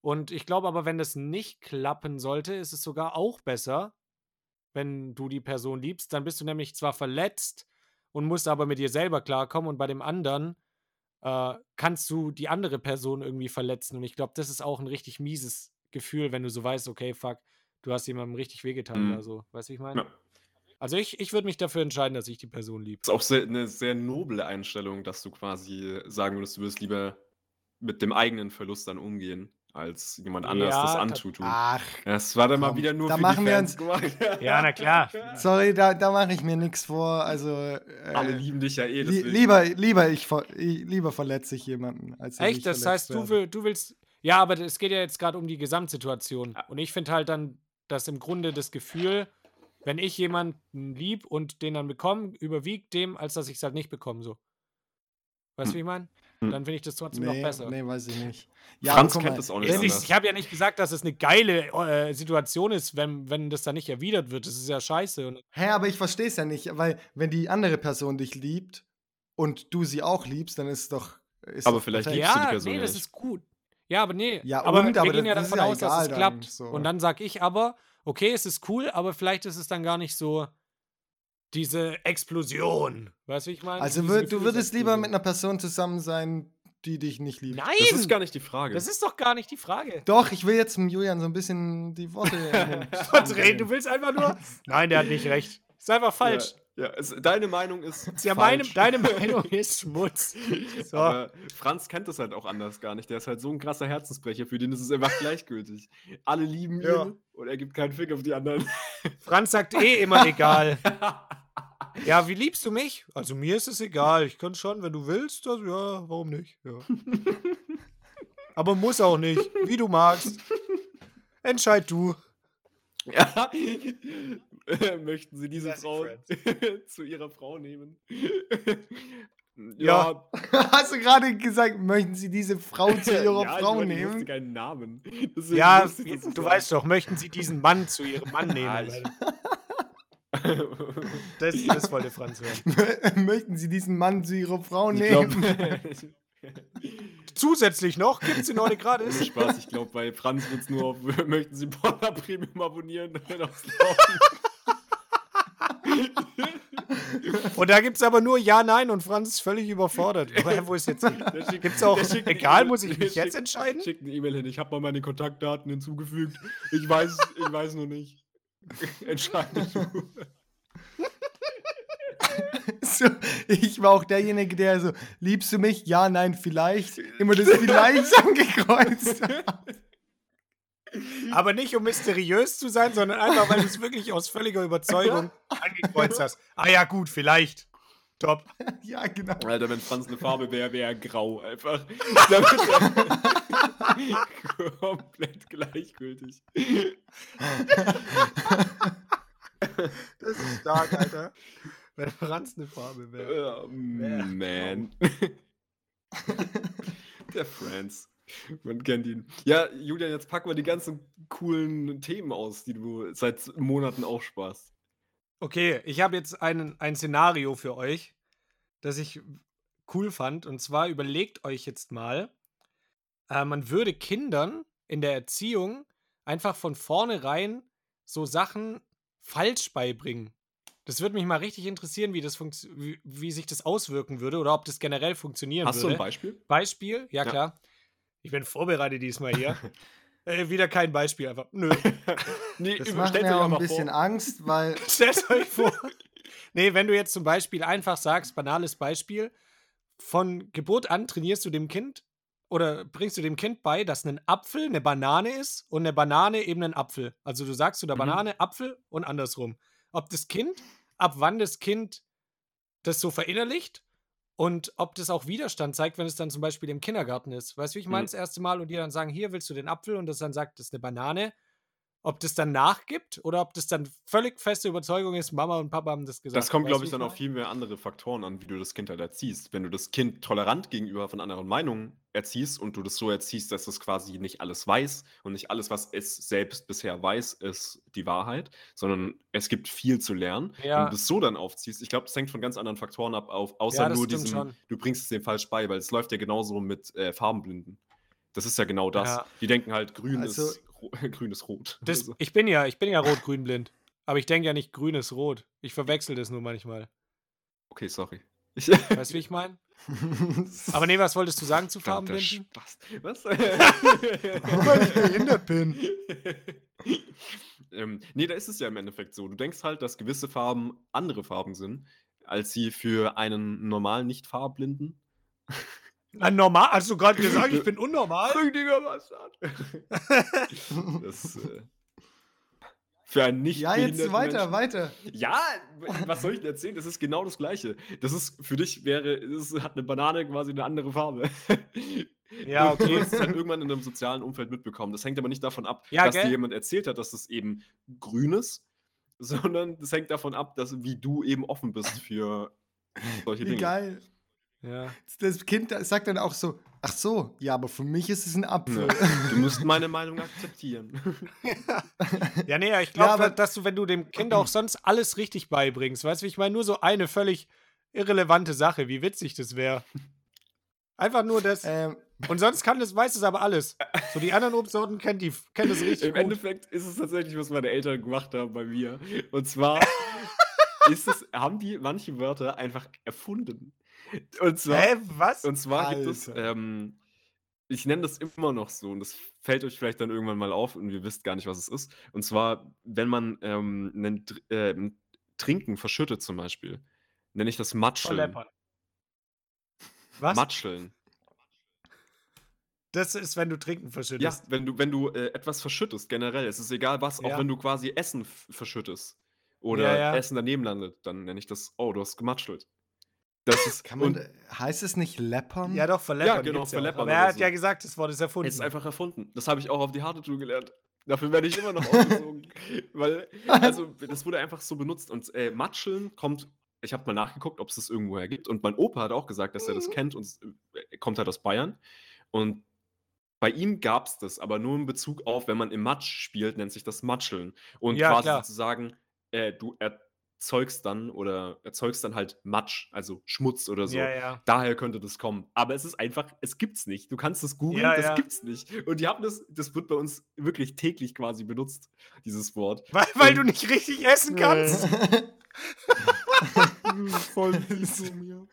Und ich glaube aber, wenn das nicht klappen sollte, ist es sogar auch besser, wenn du die Person liebst. Dann bist du nämlich zwar verletzt und musst aber mit dir selber klarkommen und bei dem anderen äh, kannst du die andere Person irgendwie verletzen. Und ich glaube, das ist auch ein richtig mieses Gefühl, wenn du so weißt, okay, fuck, du hast jemandem richtig wehgetan Mhm. oder so. Weißt du, wie ich meine? Ja. Also ich, ich würde mich dafür entscheiden, dass ich die Person liebe. ist auch sehr, eine sehr noble Einstellung, dass du quasi sagen würdest, du würdest lieber mit dem eigenen Verlust dann umgehen, als jemand anders Ja, das antutun. Ach, Das war dann mal komm, wieder nur da für machen die wir Fans uns- gemacht. [laughs] Ja, na klar. sorry, da, da mache ich mir nichts vor. Also, äh, Alle lieben dich ja eh. li lieber, lieber, ich, ver- ich, lieber verletze ich jemanden, als ich Echt? Das heißt, du, will, du willst. Ja, aber es geht ja jetzt gerade um die Gesamtsituation. Und ich finde halt dann, dass im Grunde das Gefühl, wenn ich jemanden lieb und den dann bekomme, überwiegt dem, als dass ich es halt nicht bekomme. So. Weißt du, wie ich meine? Hm. Dann finde ich das trotzdem Nee, noch besser. nee, weiß ich nicht. Franz guck kennt mal, das auch nicht ist, ich habe ja nicht gesagt, dass es eine geile äh, Situation ist, wenn, wenn das dann nicht erwidert wird. Das ist ja scheiße. Hä, aber ich verstehe es ja nicht, weil wenn die andere Person dich liebt und du sie auch liebst, dann ist es doch. Ist Aber vielleicht liebst du die ja, Person nee, ja das ist gut. Ja, aber nee. Ja, aber und? wir Aber gehen ja das ist davon ja aus, dass es dann, klappt. so. Und dann sag ich aber, okay, es ist cool, aber vielleicht ist es dann gar nicht so diese Explosion. Weißt du, wie ich meine? Also würd, du würdest lieber mit einer Person zusammen sein, die dich nicht liebt. Nein! Das ist gar nicht die Frage. Das ist doch gar nicht die Frage. Doch, ich will jetzt dem Julian so ein bisschen die Worte. Verdrehen, [laughs] du willst einfach nur. Nein, der hat nicht recht. Ist einfach falsch. Ja, ja es, deine Meinung ist. [laughs] Ja, meine, deine Meinung [laughs] ist Schmutz. [laughs] So. Aber Franz kennt das halt auch anders gar nicht. Der ist halt so ein krasser Herzensbrecher, für den ist es einfach gleichgültig. Alle lieben ihn Ja. und er gibt keinen Fick auf die anderen. Franz sagt eh immer egal. Ja, wie liebst du mich? Also mir ist es egal. Ich kann schon, wenn du willst. Also, ja, warum nicht? Ja. Aber muss auch nicht. Wie du magst. Entscheid du. Ja. [laughs] Möchten Sie diese Frau [laughs] zu ihrer Frau nehmen? [laughs] Ja. Hast du gerade gesagt, möchten Sie diese Frau zu Ihrer ja, Frau ich meine, Ich nehmen? keinen Namen. Ja, dass du weißt doch, möchten sie diesen Mann zu ihrem Mann Ah, nehmen? Das, das wollte Franz hören. möchten Sie diesen Mann zu Ihrer Frau Ich nehmen? glaube, Zusätzlich noch gibt es den heute gratis. Spaß, ich glaube, bei Franz wird es nur auf, möchten Sie Porter Premium abonnieren dann aufs Laufen. [laughs] Und da gibt es aber nur Ja, Nein und Franz ist völlig überfordert. [laughs] Aber wo ist jetzt. Schickt- Gibt's auch- egal, muss ich mich jetzt entscheiden? Schickt eine E-Mail hin, ich habe mal meine Kontaktdaten hinzugefügt. Ich weiß, ich weiß noch nicht. Entscheide du. [laughs] So, ich war auch derjenige, der so, liebst du mich? Ja, nein, vielleicht. Immer das vielleicht angekreuzt hat. Aber nicht um mysteriös zu sein, sondern einfach, weil du es wirklich aus völliger Überzeugung angekreuzt hast. Ah ja, gut, vielleicht. Top. [laughs] Ja, genau. Alter, wenn Franz eine Farbe wäre, wäre er grau einfach. [laughs] [laughs] Komplett gleichgültig. Das ist stark, Alter. Wenn Franz eine Farbe wäre. Oh, man. Der Franz. Man kennt ihn. Ja, Julian, jetzt packen wir die ganzen coolen Themen aus, die du seit Monaten aufsparst. Okay, ich habe jetzt einen, ein Szenario für euch, das ich cool fand. Und zwar überlegt euch jetzt mal, äh, man würde Kindern in der Erziehung einfach von vornherein so Sachen falsch beibringen. Das würde mich mal richtig interessieren, wie, das wie, wie sich das auswirken würde oder ob das generell funktionieren Hast du würde. ein Beispiel? Beispiel? Ja, Ja. klar. Ich bin vorbereitet diesmal hier. [laughs] äh, wieder kein Beispiel, einfach. Nö. [laughs] Nee, Das macht mir auch ein bisschen vor. Angst, weil [laughs] Stellt euch vor. Nee, wenn du jetzt zum Beispiel einfach sagst, banales Beispiel, von Geburt an trainierst du dem Kind oder bringst du dem Kind bei, dass ein Apfel eine Banane ist und eine Banane eben ein Apfel. Also du sagst zu der Mhm. Banane Apfel und andersrum. Ob das Kind, ab wann das Kind das so verinnerlicht und ob das auch Widerstand zeigt, wenn es dann zum Beispiel im Kindergarten ist. Weißt du, wie ich meine, Mhm. das erste Mal und die dann sagen, hier willst du den Apfel und das dann sagt, das ist eine Banane. Ob das dann nachgibt oder ob das dann völlig feste Überzeugung ist, Mama und Papa haben das gesagt. Das kommt, glaube ich, dann auf viel mehr andere Faktoren an, wie du das Kind halt erziehst. Wenn du das Kind tolerant gegenüber von anderen Meinungen erziehst und du das so erziehst, dass es quasi nicht alles weiß und nicht alles, was es selbst bisher weiß, ist die Wahrheit, sondern es gibt viel zu lernen. Ja. Wenn du das so dann aufziehst, ich glaube, das hängt von ganz anderen Faktoren ab, auf, außer Ja, nur diesem, schon. du bringst es dem falsch bei, weil es läuft ja genauso mit äh, Farbenblinden. Das ist ja genau das. Ja. Die denken halt, grün, Also- ist, [laughs] grün ist rot. Das, Also, ich bin ja, ich bin ja rot-grün blind. Aber ich denke ja nicht, grün ist rot. Ich verwechsel das nur manchmal. okay, sorry. Ich, [laughs] Weißt du, wie ich meine? [laughs] Aber nee, was wolltest du sagen zu Farbenblinden? Spaß. Was? Weil ich behindert bin. ähm, nee, da ist es ja im Endeffekt so. Du denkst halt, dass gewisse Farben andere Farben sind, als sie für einen normalen Nicht-Farblinden. Na, normal, hast du gerade gesagt, ich bin unnormal? Rüdiger Bastard. [laughs] das, äh, für einen nicht Ja, jetzt weiter, Menschen. weiter. Ja, was soll ich denn erzählen? Das ist genau das Gleiche. Das ist für dich wäre, es hat eine Banane quasi eine andere Farbe. Ja, Du okay. wirst es dann irgendwann in einem sozialen Umfeld mitbekommen. Das hängt aber nicht davon ab, Ja, dass dir gell? jemand erzählt hat, dass es eben grün ist, sondern das hängt davon ab, dass wie du eben offen bist für solche Wie Dinge. geil. Ja. Das Kind sagt dann auch so, ach so, ja, aber für mich ist es ein Apfel. Ja. Du musst meine Meinung akzeptieren. [laughs] Ja, nee, ich Ja, glaube, aber- dass du, wenn du dem Kind auch sonst alles richtig beibringst, weißt du, wie ich meine, nur so eine völlig irrelevante Sache, wie witzig das wäre. Einfach nur das. ähm, Und sonst kann das, weiß es aber alles. So die anderen Obstsorten kennt die, kennt es richtig Im gut. Endeffekt ist es tatsächlich, was meine Eltern gemacht haben bei mir. Und zwar [laughs] ist es, haben die manche Wörter einfach erfunden. Und zwar, Hä, was? Und zwar gibt es, Alter. ähm, ich nenne das immer noch so, und das fällt euch vielleicht dann irgendwann mal auf und ihr wisst gar nicht, was es ist. Und zwar, wenn man ähm, einen, äh, Trinken verschüttet zum Beispiel, nenne ich das Matscheln. Was? Matscheln. Das ist, wenn du Trinken Ja, verschüttest. wenn du, wenn du äh, etwas verschüttest, generell, es ist egal was, Ja. auch wenn du quasi Essen verschüttest oder Ja, ja. Essen daneben landet, dann nenne ich das, oh, du hast gematschelt. Das ist, kann man, und heißt es nicht leppern? Ja, doch, verleppern. Ja, genau, ja verleppern Aber er hat so. ja gesagt, das Wort ist erfunden. es ist einfach erfunden. Das habe ich auch auf die harte Tour gelernt. Dafür werde ich immer noch [laughs] aufgezogen. Weil, also, das wurde einfach so benutzt. Und äh, Matscheln kommt ich habe mal nachgeguckt, ob es das irgendwoher gibt. Und mein Opa hat auch gesagt, dass er das kennt und er äh, kommt halt aus Bayern. Und bei ihm gab es das, aber nur in Bezug auf, wenn man im Matsch spielt, nennt sich das Matscheln. Und Ja, quasi klar. sozusagen, äh, du erzeugst dann oder erzeugst dann halt Matsch, also Schmutz oder so. Ja, ja. Daher könnte das kommen. Aber es ist einfach, es gibt's nicht. Du kannst es googeln, Ja, das ja. gibt's nicht. Und die haben das, das wird bei uns wirklich täglich quasi benutzt, dieses Wort. Weil, weil du nicht richtig essen kannst. [laughs] [laughs] Voll [laughs] fies von mir.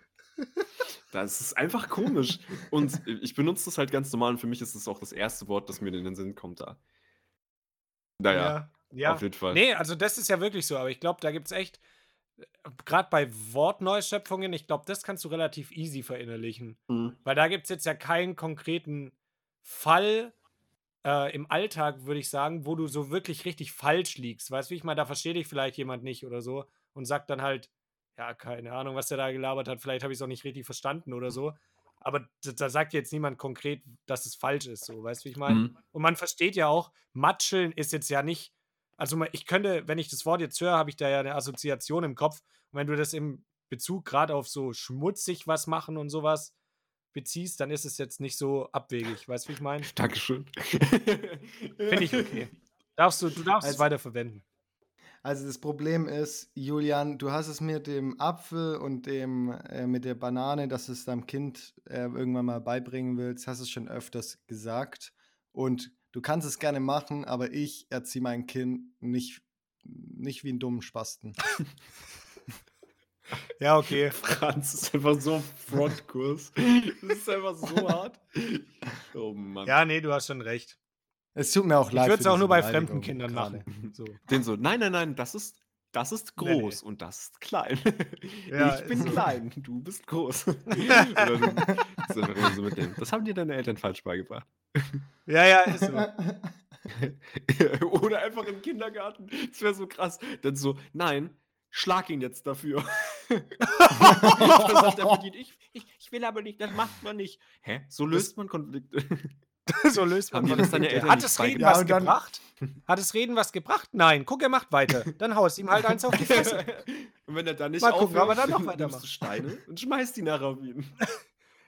Das ist einfach komisch. Und ich benutze das halt ganz normal und für mich ist es auch das erste Wort, das mir in den Sinn kommt da. Naja, ja. Auf jeden Fall. Nee, also das ist ja wirklich so, aber ich glaube, da gibt es echt, gerade bei Wortneuschöpfungen, ich glaube, das kannst du relativ easy verinnerlichen. Mhm. Weil da gibt es jetzt ja keinen konkreten Fall äh, im Alltag, würde ich sagen, wo du so wirklich richtig falsch liegst. Weißt du, wie ich meine, da versteht dich vielleicht jemand nicht oder so und sagt dann halt, ja, keine Ahnung, was der da gelabert hat, vielleicht habe ich es auch nicht richtig verstanden oder so. Aber da, da sagt jetzt niemand konkret, dass es falsch ist, so, weißt du, wie ich meine? Mhm. Und man versteht ja auch, Matscheln ist jetzt ja nicht, also ich könnte, wenn ich das Wort jetzt höre, habe ich da ja eine Assoziation im Kopf. Und wenn du das im Bezug gerade auf so schmutzig was machen und sowas beziehst, dann ist es jetzt nicht so abwegig. Weißt du, wie ich meine? [laughs] Dankeschön. Finde ich okay. Darfst du, du darfst es Also- weiter verwenden. Also das Problem ist, Julian, du hast es mit dem Apfel und dem äh, mit der Banane, dass du es deinem Kind äh, irgendwann mal beibringen willst, hast es schon öfters gesagt. Und du kannst es gerne machen, aber ich erziehe mein Kind nicht, nicht wie einen dummen Spasten. [laughs] Ja, okay. Franz ist einfach so ein Frontkurs. Das ist einfach so hart. Oh Mann. Ja, nee, du hast schon recht. Es tut mir auch Ich leid. würde es auch nur bei fremden Kindern machen. So. Den so, nein, nein, nein, das ist, das ist Nee, nee. groß und das ist klein. [laughs] Ja, ich bin so. klein, du bist groß. [laughs] [laughs] Das, das haben dir deine Eltern falsch beigebracht. Ja, ja, ist so. Oder einfach im Kindergarten. Das wäre so krass. Dann so, nein, schlag ihn jetzt dafür. das. Ich, ich, ich will aber nicht, das macht man nicht. Hä? So löst man Konflikte. [laughs] so löst man das Konflikte. Eltern Hat das Reden was Ja, dann- gebracht? Hat das Reden was gebracht? Nein. Guck, er macht weiter. Dann haust ihm halt eins auf die Fresse. [laughs] Und wenn er dann nicht Mal gucken, aufhört, aber dann noch [laughs] du Steine und schmeißt die nachher auf ihn.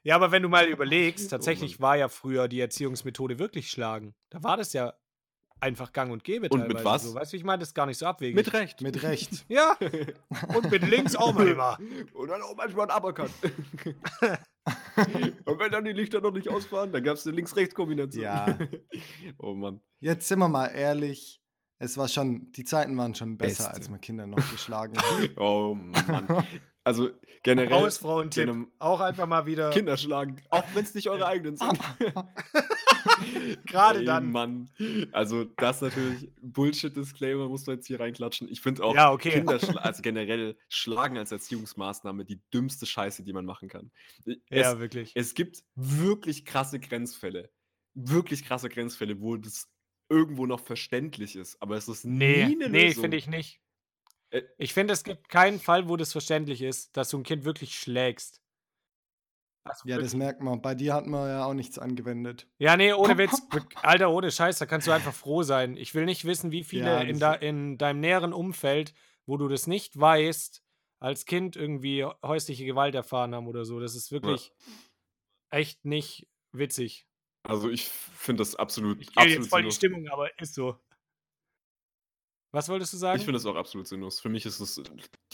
Ja, aber wenn du mal überlegst, tatsächlich Mann. war ja früher die Erziehungsmethode wirklich schlagen. Da war das ja einfach gang und gäbe Und mit teilweise was? So. Weißt du, wie ich meine? Das ist gar nicht so abwegig. Mit Recht. Mit [laughs] Recht. ja, [laughs] und mit links auch mal immer. [laughs] Und dann auch manchmal ein Uppercut. und wenn dann die Lichter noch nicht ausfahren, dann gab es eine Links-Rechts-Kombination. Ja. oh Mann. Jetzt sind wir mal ehrlich. Es war schon, die Zeiten waren schon besser, Beste. als man Kinder noch geschlagen hat. Oh Mann. Also generell Hausfrauentipp. einem Auch einfach mal wieder. Kinder schlagen, auch wenn es nicht eure eigenen sind. [laughs] Gerade Ey, dann. Mann. Also das natürlich Bullshit-Disclaimer muss man jetzt hier reinklatschen. Ich finde auch Ja, okay. Kinder, also generell Schlagen als Erziehungsmaßnahme die dümmste Scheiße, die man machen kann. Es, Ja, wirklich. es gibt wirklich krasse Grenzfälle. Wirklich krasse Grenzfälle, wo das irgendwo noch verständlich ist. Aber es ist Nee, nie eine nee, finde ich nicht. Äh, Ich finde, es gibt keinen Fall, wo das verständlich ist, dass du ein Kind wirklich schlägst. Also Ja, das wirklich. merkt man. Bei dir hat man ja auch nichts angewendet. Ja, nee, ohne Witz. Alter, ohne Scheiß, da kannst du einfach froh sein. Ich will nicht wissen, wie viele Ja, in, das- da, in deinem näheren Umfeld, wo du das nicht weißt, als Kind irgendwie häusliche Gewalt erfahren haben oder so. Das ist wirklich echt nicht witzig. Also ich finde das absolut, Ich gehe absolut jetzt voll die. Stimmung, aber ist so. Was wolltest du sagen? Ich finde es auch absolut sinnlos. Für mich ist es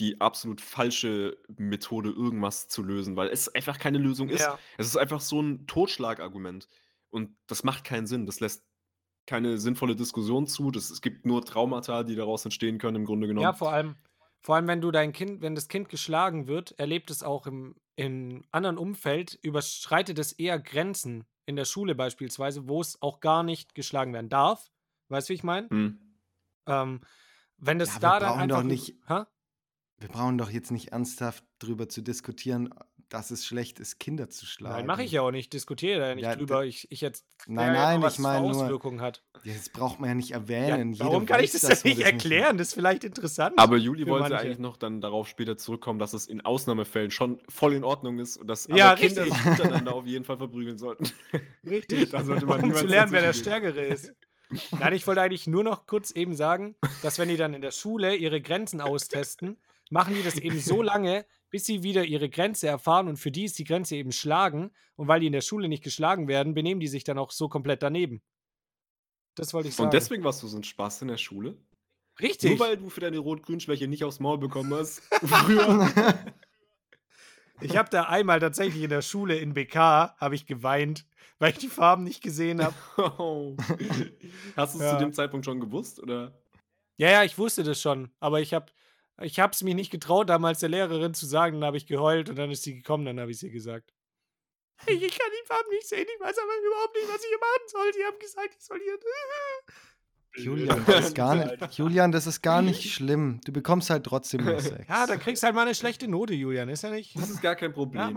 die absolut falsche Methode, irgendwas zu lösen, weil es einfach keine Lösung ist. Ja. Es ist einfach so ein Totschlagargument. Und das macht keinen Sinn. Das lässt keine sinnvolle Diskussion zu. Das, es gibt nur Traumata, die daraus entstehen können, im Grunde genommen. Ja, vor allem, vor allem, wenn du dein Kind, wenn das Kind geschlagen wird, erlebt es auch im, im anderen Umfeld, überschreitet es eher Grenzen in der Schule beispielsweise, wo es auch gar nicht geschlagen werden darf. Weißt du, wie ich meine? Hm. Ähm, wenn das Ja, wir da dann brauchen doch einfach. nicht- Hä? Wir brauchen doch jetzt nicht ernsthaft drüber zu diskutieren, dass es schlecht ist, Kinder zu schlagen. Nein, mache ich ja auch nicht. Diskutiere da ja nicht Ja, drüber. Ich, ich jetzt. Nein, ja, nein, was ich meine nur- Auswirkungen hat. Ja, das braucht man ja nicht Ja, erwähnen. Jeder warum kann ich weiß, das dass denn nicht erklären? Das ist vielleicht interessant. Aber Juli wollte manche. eigentlich noch dann darauf später zurückkommen, dass es in Ausnahmefällen schon voll in Ordnung ist und dass Ja, aber Kinder sich untereinander auf jeden Fall verprügeln sollten. Richtig. [laughs] Da sollte man um niemals zu lernen, wer der. Stärkere ist. Nein, ich wollte eigentlich nur noch kurz eben sagen, dass wenn die dann in der Schule ihre Grenzen austesten, machen die das eben so lange, bis sie wieder ihre Grenze erfahren und für die ist die Grenze eben schlagen und weil die in der Schule nicht geschlagen werden, benehmen die sich dann auch so komplett daneben. Das wollte ich sagen. Und deswegen warst du so ein Spaß in der Schule? Richtig. Nur weil du für deine Rot-Grün-Schwäche nicht aufs Maul bekommen hast. [laughs] Früher. Ich habe da einmal tatsächlich in der Schule in BK habe ich geweint, weil ich die Farben nicht gesehen habe. Oh. [laughs] Hast du es Ja. zu dem Zeitpunkt schon gewusst? Oder? Ja, ja, ich wusste das schon, aber ich habe ich habe es mir nicht getraut, damals der Lehrerin zu sagen, dann habe ich geheult und dann ist sie gekommen, dann habe ich es ihr gesagt. [laughs] Ich, ich kann die Farben nicht sehen, ich weiß aber überhaupt nicht, was ich hier machen soll. Die haben gesagt, ich soll hier. [laughs] Julian, das ist gar nicht, [laughs] Julian, das ist gar nicht schlimm. Du bekommst halt trotzdem nur [laughs] Sex. Ja, dann kriegst du halt mal eine schlechte Note, Julian, ist ja nicht. Das ist gar kein Problem. Ja,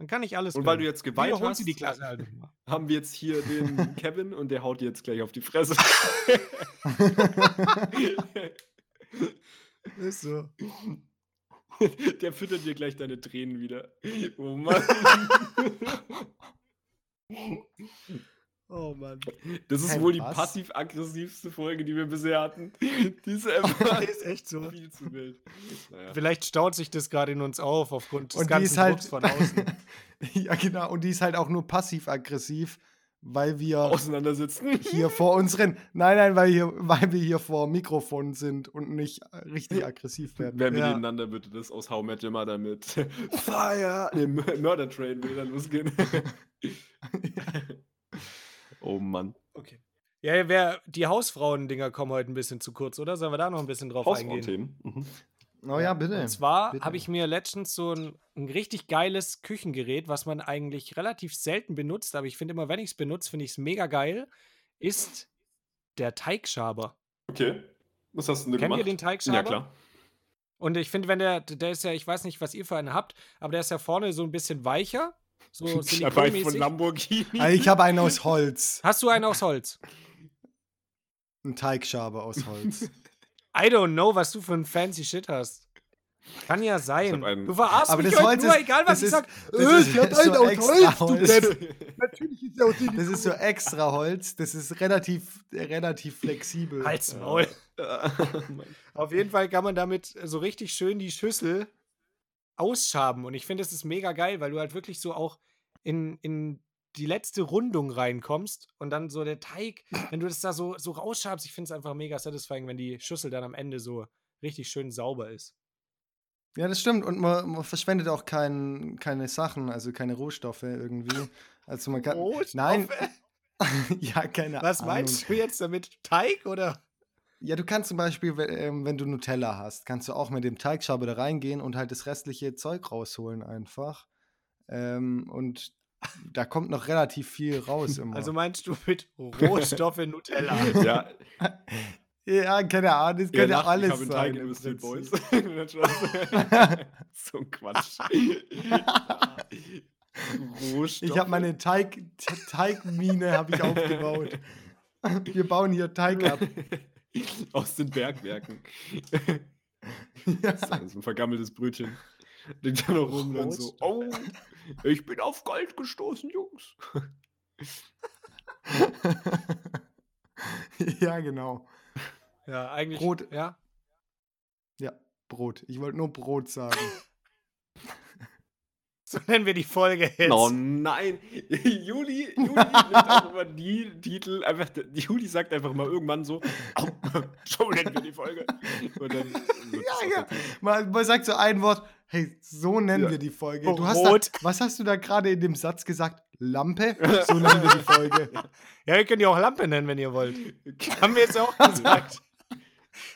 man kann nicht alles und weil können. du jetzt geweint Wiederholen hast, Sie die Klasse halt haben wir jetzt hier den [laughs] Kevin und der haut dir jetzt gleich auf die Fresse. Ist so. Der füttert dir gleich deine Tränen wieder. Oh Mann. Oh Mann. Das ist Hey, wohl die passiv-aggressivste Folge, die wir bisher hatten. Die ist einfach ist echt so. viel zu wild. Naja. Vielleicht staut sich das gerade in uns auf, aufgrund des Und die ganzen ist halt. Drucks von außen. [laughs] ja, genau. Und die ist halt auch nur passiv-aggressiv, weil wir Auseinandersitzen. hier vor unseren. Nein, nein, weil, hier, weil wir hier vor Mikrofon sind und nicht äh, richtig aggressiv werden. Wer Ja. miteinander bitte das aus How Met Your Mother mit [laughs] Fire, dem Murder Train will dann losgehen. [laughs] oh Mann. Okay. Ja, wer, die Hausfrauen-Dinger kommen heute ein bisschen zu kurz, oder? Sollen wir da noch ein bisschen drauf eingehen? Mhm. Oh ja, bitte. Und zwar habe ich mir letztens so ein, ein richtig geiles Küchengerät, was man eigentlich relativ selten benutzt, aber ich finde immer, wenn ich es benutze, finde ich es mega geil, ist der Teigschaber. Okay. Was hast du denn Kennt gemacht? ihr den Teigschaber? Ja, klar. Und ich finde, wenn der, der ist ja, ich weiß nicht, was ihr für einen habt, aber der ist ja vorne so ein bisschen weicher, so Ich habe einen von. Lamborghini. Also ich habe einen aus Holz. Hast du einen aus Holz? Einen Teigschaber aus Holz. [laughs] I don't know, was du für ein fancy Shit hast. Kann ja sein. Du verarschst Aber mich das heute nur, ist- egal was ich ist- sag. das Äh, ist ich hab so einen aus extra Holz, Holz. Natürlich ist der aus Das ist so extra Holz. Das ist relativ, relativ flexibel. Halt's Maul. Mann. [laughs] Auf jeden Fall kann man damit so richtig schön die Schüssel ausschaben. Und ich finde, das ist mega geil, weil du halt wirklich so auch in, in die letzte Rundung reinkommst und dann so der Teig, [clears throat] wenn du das da so, so rausschabst, ich finde es einfach mega satisfying, wenn die Schüssel dann am Ende so richtig schön sauber ist. Ja, das stimmt. Und man, man verschwendet auch kein, keine Sachen, also keine Rohstoffe irgendwie. Also man kann. [laughs] Rohstoffe? Nein. [laughs] ja, keine Was Ahnung. meinst du jetzt damit? Teig oder? Ja, du kannst zum Beispiel, ähm, wenn du Nutella hast, kannst du auch mit dem Teigschaber da reingehen und halt das restliche Zeug rausholen einfach. Ähm, und da kommt noch relativ viel raus [laughs] immer. Also meinst du mit [laughs] Rohstoffe Nutella? Ja, ja, keine Ahnung, das könnte lacht, alles ich sein. Teig im investiert, Boys. [laughs] So ein Quatsch. Rohstoffe. Ich habe meine Teig, Te- Teigmine habe ich aufgebaut. Wir bauen hier Teig ab. [laughs] Aus den Bergwerken. [laughs] Ja. Das ist ein vergammeltes Brötchen. Liegt da noch rum und so. Oh, ich bin auf Gold gestoßen, Jungs. [laughs] ja, genau. Ja, eigentlich. Brot. Ja. Ja, Brot. Ich wollte nur Brot sagen. So nennen wir die Folge jetzt. Oh nein. [laughs] Juli, Juli nimmt einfach immer die Titel. Einfach, Juli sagt einfach mal irgendwann so: "Au, [laughs] So nennen wir die Folge. Und dann Ja, ja. Man, man sagt so ein Wort, hey, so nennen Ja. wir die Folge. Du hast da, was hast du da gerade in dem Satz gesagt? Lampe? [laughs] So nennen wir die Folge. Ja, ihr könnt die auch Lampe nennen, wenn ihr wollt. Haben wir jetzt auch gesagt.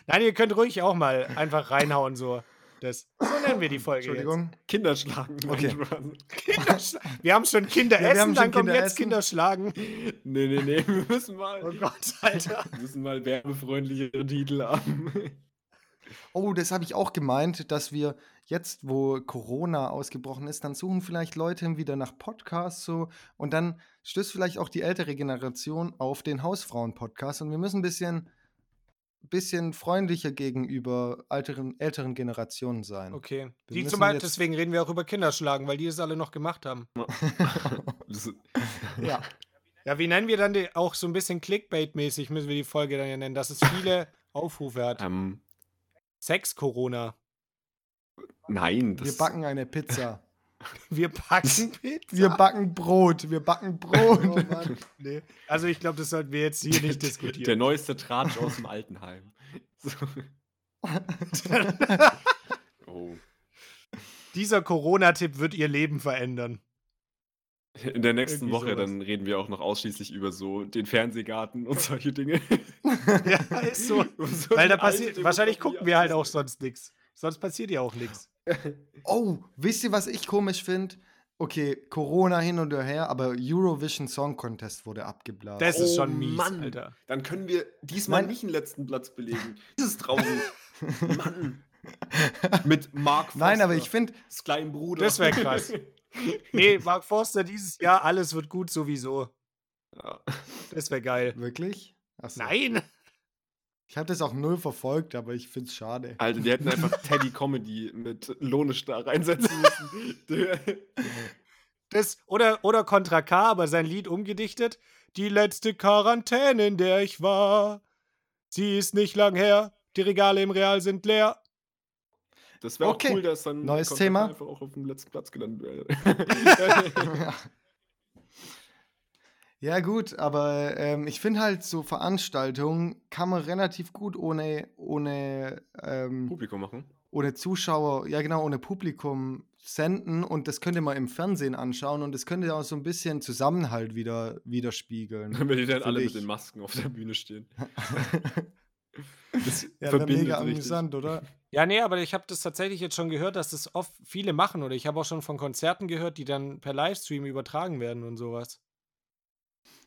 Nein, ihr könnt ruhig auch mal einfach reinhauen, so. Das. So nennen wir die Folge. Entschuldigung. Kinder schlagen. Okay. Jetzt. [laughs] Kinderschla wir haben schon Kinder Ja, haben dann schon kommt Kinder jetzt essen. Kinderschlagen. Nee, nee, nee. Wir müssen mal, Oh Gott, Alter. [laughs] wir müssen mal werbefreundlichere Titel haben. Oh, das habe ich auch gemeint, dass wir jetzt, wo Corona ausgebrochen ist, dann suchen vielleicht Leute wieder nach Podcasts so und dann stößt vielleicht auch die ältere Generation auf den Hausfrauen-Podcast und wir müssen ein bisschen, bisschen freundlicher gegenüber älteren, älteren Generationen sein. Okay. Wir Die zum Beispiel, deswegen reden wir auch über Kinderschlagen, weil die das alle noch gemacht haben. [laughs] Ja. Ja, wie nennen wir dann die, auch so ein bisschen Clickbait-mäßig, müssen wir die Folge dann ja nennen, dass es viele [laughs] Aufrufe hat. ähm, Sex-Corona. Nein, Wir backen eine Pizza. Wir backen [laughs] Pizza. Wir backen Brot. Wir backen Brot. Oh Mann. [laughs] Nee. Also ich glaube, das sollten wir jetzt hier nicht der diskutieren. neueste Tratsch aus dem Altenheim. So. [laughs] Oh. Dieser Corona-Tipp wird ihr Leben verändern. In der nächsten Irgendwie Woche sowas. dann reden wir auch noch ausschließlich über so den Fernsehgarten und solche Dinge. ja, ist so. So Weil da passiert, wahrscheinlich gucken wir halt auch sonst nichts. Sonst passiert ja auch nichts. Oh, wisst ihr, was ich komisch finde? Okay, Corona hin und her, aber Eurovision Song Contest wurde abgeblasen. Das ist Oh schon mies, Mann. Alter. Dann können wir diesmal Mein- nicht den letzten Platz belegen. [laughs] Das ist traurig. [laughs] Mann. Mit Mark Foster, Nein, aber ich finde, das kleinen Bruder. Das wär krass. [laughs] Nee, Mark Forster dieses Jahr, alles wird gut sowieso. Ja. Das wäre geil. wirklich? Achso. Nein! Ich habe das auch null verfolgt, aber ich finde es schade. Alter, die hätten einfach [laughs] Teddy Comedy mit Lohnisch da reinsetzen [laughs] müssen. Das, oder, oder Contra K, aber sein Lied umgedichtet. Die letzte Quarantäne, in der ich war. Sie ist nicht lang her. Die Regale im Real sind leer. Das wäre Okay. auch cool, dass dann Neues Thema. einfach auch auf dem letzten Platz gelandet wäre. [laughs] ja, gut, aber ähm, ich finde halt so Veranstaltungen kann man relativ gut ohne, ohne, ähm, Publikum machen. ohne Zuschauer, ja genau, ohne Publikum senden und das könnte man im Fernsehen anschauen und das könnte auch so ein bisschen Zusammenhalt wieder widerspiegeln. [laughs] Wenn die dann alle ich. mit den Masken auf der Bühne stehen. [laughs] Das Ja, wäre mega richtig. amüsant, oder? Ja, nee, aber ich habe das tatsächlich jetzt schon gehört, dass das oft viele machen. Oder ich habe auch schon von Konzerten gehört, die dann per Livestream übertragen werden und sowas.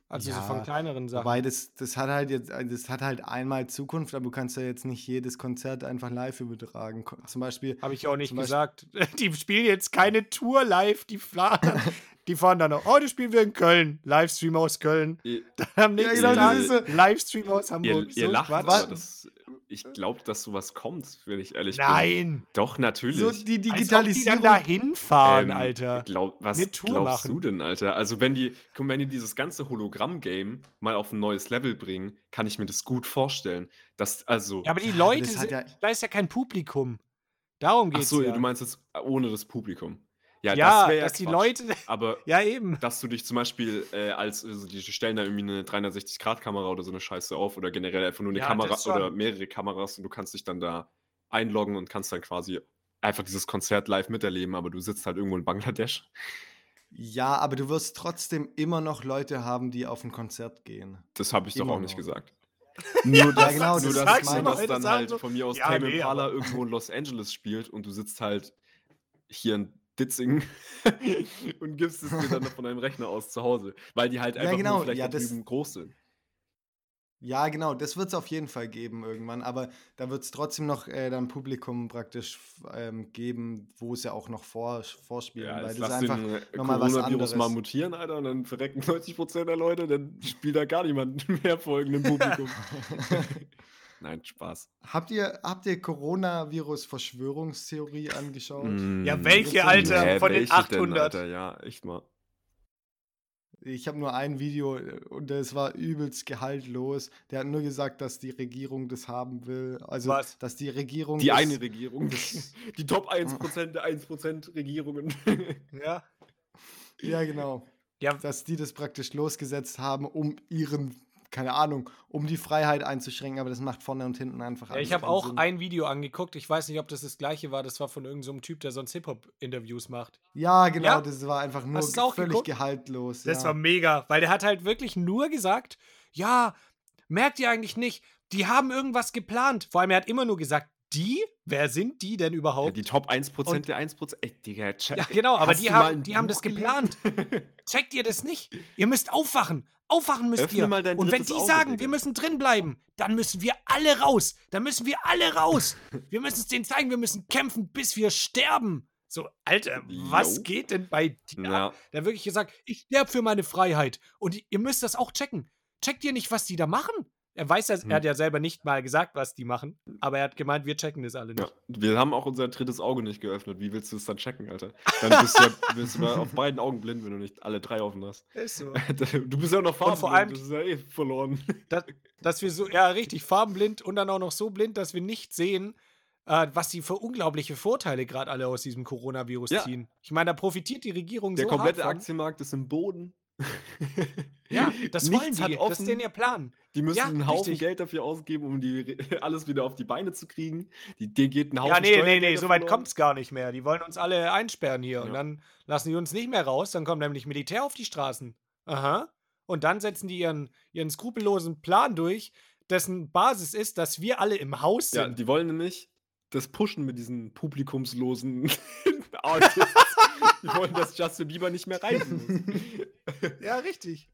Also so von Ja, kleineren Sachen. Wobei das, das hat halt jetzt, das hat halt einmal Zukunft, aber du kannst ja jetzt nicht jedes Konzert einfach live übertragen. Zum Beispiel, Habe ich auch nicht gesagt. [laughs] Die spielen jetzt keine Tour live, die [laughs] fahren, die fahren dann noch, oh, das spielen wir in Köln. Livestream aus Köln. Ihr, [laughs] Dann am nächsten genau, Tag ist so- Livestream aus ihr, Hamburg. ihr So lacht, Quatsch. aber das, ich glaube, dass sowas kommt, wenn ich ehrlich bin. Nein. Doch, natürlich. so die Als ob die Digitalisierung. dann da hinfahren, Ähm, Alter. Glaub, was Eine Tour glaubst machen. du denn, Alter? Also, wenn die, wenn die dieses ganze Hologramm-Game mal auf ein neues Level bringen, kann ich mir das gut vorstellen. Das, also, Ja, aber die Ja, Leute, sind, ja- da ist ja kein Publikum. Darum ach geht's so, ja. du meinst jetzt ohne das Publikum. Ja, ja, das wäre ja dass die Quatsch. Leute, [laughs] Aber ja eben. dass du dich zum Beispiel äh, als, also die stellen da irgendwie eine 360-Grad-Kamera oder so eine Scheiße auf oder generell einfach nur eine Ja, Kamera das oder mehrere Kameras und du kannst dich dann da einloggen und kannst dann quasi einfach dieses Konzert live miterleben, aber du sitzt halt irgendwo in Bangladesch. Ja, aber du wirst trotzdem immer noch Leute haben, die auf ein Konzert gehen. Das habe ich doch Immer auch nicht noch. gesagt. [laughs] Nur, dass, genau, nur, das dass, mal, dann das halt so, von mir aus ja, Tame nee, irgendwo in Los Angeles spielt und du sitzt halt hier in Ditzingen [laughs] und gibst es dir dann von deinem Rechner aus zu Hause, weil die halt Ja, einfach genau, nur vielleicht ja, da drüben groß sind. Ja, genau, das wird es auf jeden Fall geben irgendwann, aber da wird es trotzdem noch äh, dann Publikum praktisch ähm, geben, wo es ja auch noch vor, vorspielen, Ja, weil das ist einfach äh, nochmal was Coronavirus mal anderes. mutieren, Alter, und dann verrecken [laughs] 90% der Leute, dann spielt da gar niemand [laughs] mehr vor irgendeinem Publikum. Nein, Spaß. Habt ihr, habt ihr Coronavirus-Verschwörungstheorie angeschaut? Ja, Mm, welche, Alter, nee, von den welche 800? Denn, Alter? Ja, echt mal. Ich habe nur ein Video äh, und das war übelst gehaltlos. Der hat nur gesagt, dass die Regierung das haben will. Also, Was? dass die Regierung. Die das, eine Regierung, [laughs] die Top [laughs] 1% der 1% Regierungen. [laughs] Ja. Ja, genau. Ja, Dass die das praktisch losgesetzt haben, um ihren, keine Ahnung, um die Freiheit einzuschränken, aber das macht vorne und hinten einfach Ja, alles ich habe auch Sinn. ein Video angeguckt. Ich weiß nicht, ob das das gleiche war. Das war von irgendeinem so Typ, der sonst Hip-Hop-Interviews macht. Ja, genau, Ja? das war einfach nur völlig geguckt? gehaltlos. Das ja. war mega, weil der hat halt wirklich nur gesagt, ja, merkt ihr eigentlich nicht, die haben irgendwas geplant. Vor allem, er hat immer nur gesagt, die? Wer sind die denn Ja, überhaupt? die Top 1% Und- der 1%. Ey, Digga, check. Ja, genau, aber die haben, die haben das geplant. [laughs] Checkt ihr das nicht? Ihr müsst aufwachen. Aufwachen müsst Öffne ihr. mal dein Und wenn die Auge, sagen, Digga. wir müssen drin bleiben, dann müssen wir alle raus. Dann müssen wir alle raus. [laughs] wir müssen es denen zeigen, wir müssen kämpfen, bis wir sterben. So, Alter, was Jo. geht denn bei dir? Ja. Der hat wirklich gesagt, ich sterbe für meine Freiheit. Und ihr müsst das auch checken. Checkt ihr nicht, was die da machen? Er weiß ja, Hm. er hat ja selber nicht mal gesagt, was die machen, aber er hat gemeint, wir checken das alle nicht. Ja, wir haben auch unser drittes Auge nicht geöffnet. Wie willst du es dann checken, Alter? Dann bist du, ja, [laughs] bist du auf beiden Augen blind, wenn du nicht alle drei offen hast. Ist so. [laughs] Du bist ja noch farbenblind, vor allem- das ist ja eh verloren. [laughs] dass, dass wir so, ja, richtig farbenblind und dann auch noch so blind, dass wir nicht sehen, äh, was die für unglaubliche Vorteile gerade alle aus diesem Coronavirus Ja. ziehen. Ich meine, da profitiert die Regierung Der so komplette hart von. Aktienmarkt ist im Boden. [laughs] Ja, das wollen Nichts die. Das ist denen ihr Plan. Die müssen Ja, einen Haufen richtig. Geld dafür ausgeben, um die, [laughs] alles wieder auf die Beine zu kriegen. Die, denen geht ein Haufen Ja, nee, nee, nee, so weit kommt es gar nicht mehr. Die wollen uns alle einsperren hier und Ja. dann lassen die uns nicht mehr raus. Dann kommt nämlich Militär auf die Straßen. Aha. Und dann setzen die ihren, ihren skrupellosen Plan durch, dessen Basis ist, dass wir alle im Haus Ja, sind. die wollen nämlich das pushen mit diesen publikumslosen [laughs] Artists. die wollen, dass Justin Bieber nicht mehr reisen muss. Ja, richtig.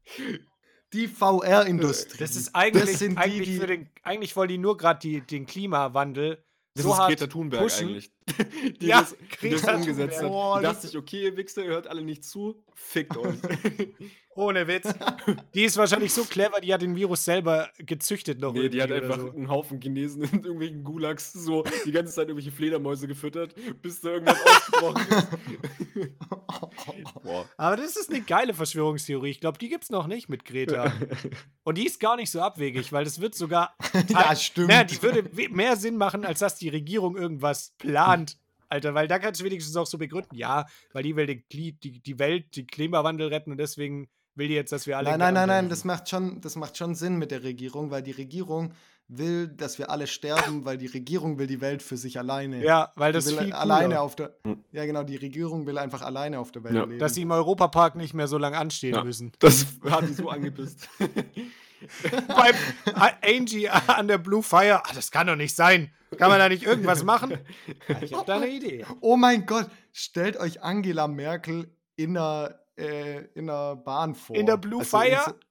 Die VR-Industrie. Das ist eigentlich, sind die, eigentlich, die- für den, eigentlich wollen die nur gerade den Klimawandel Das so ist hart Greta Thunberg pushen. eigentlich. [laughs] Die Ja, das, die das umgesetzt hat. Thunberg. Die dachte sich, okay, ihr Wichser, ihr hört alle nicht zu, fickt euch. [laughs] Ohne Witz. [laughs] Die ist wahrscheinlich so clever, die hat den Virus selber gezüchtet noch. nee, die hat einfach so. einen Haufen Chinesen in irgendwelchen Gulags so die ganze Zeit irgendwelche Fledermäuse gefüttert, bis da irgendwas [laughs] ausgebrochen ist. Boah. Aber das ist eine geile Verschwörungstheorie. Ich glaube, die gibt's noch nicht mit Greta. [laughs] Und die ist gar nicht so abwegig, weil das wird sogar. ja, stimmt. Naja, die würde mehr Sinn machen, als dass die Regierung irgendwas plant. Alter, weil da kannst du wenigstens auch so begründen, ja, weil die will den die, die Welt, den Klimawandel retten und deswegen will die jetzt, dass wir alle. Nein, nein, nein, nein, das macht, schon, das macht schon Sinn mit der Regierung, weil die Regierung will, dass wir alle sterben, weil die Regierung will die Welt für sich alleine. Ja, weil Die das will viel alleine auf der. Ja, genau, die Regierung will einfach alleine auf der Welt Ja. leben. dass sie im Europapark nicht mehr so lange anstehen Ja. müssen. Das [laughs] hat die so angepisst. [laughs] Beim A- Angie an der Blue Fire, ah, das kann doch nicht sein. Kann man da nicht irgendwas machen? Ja, [laughs] Ich habe da eine Idee. oh mein Gott, stellt euch Angela Merkel in der, äh, in der Bahn vor. In der Blue Also Fire? [laughs]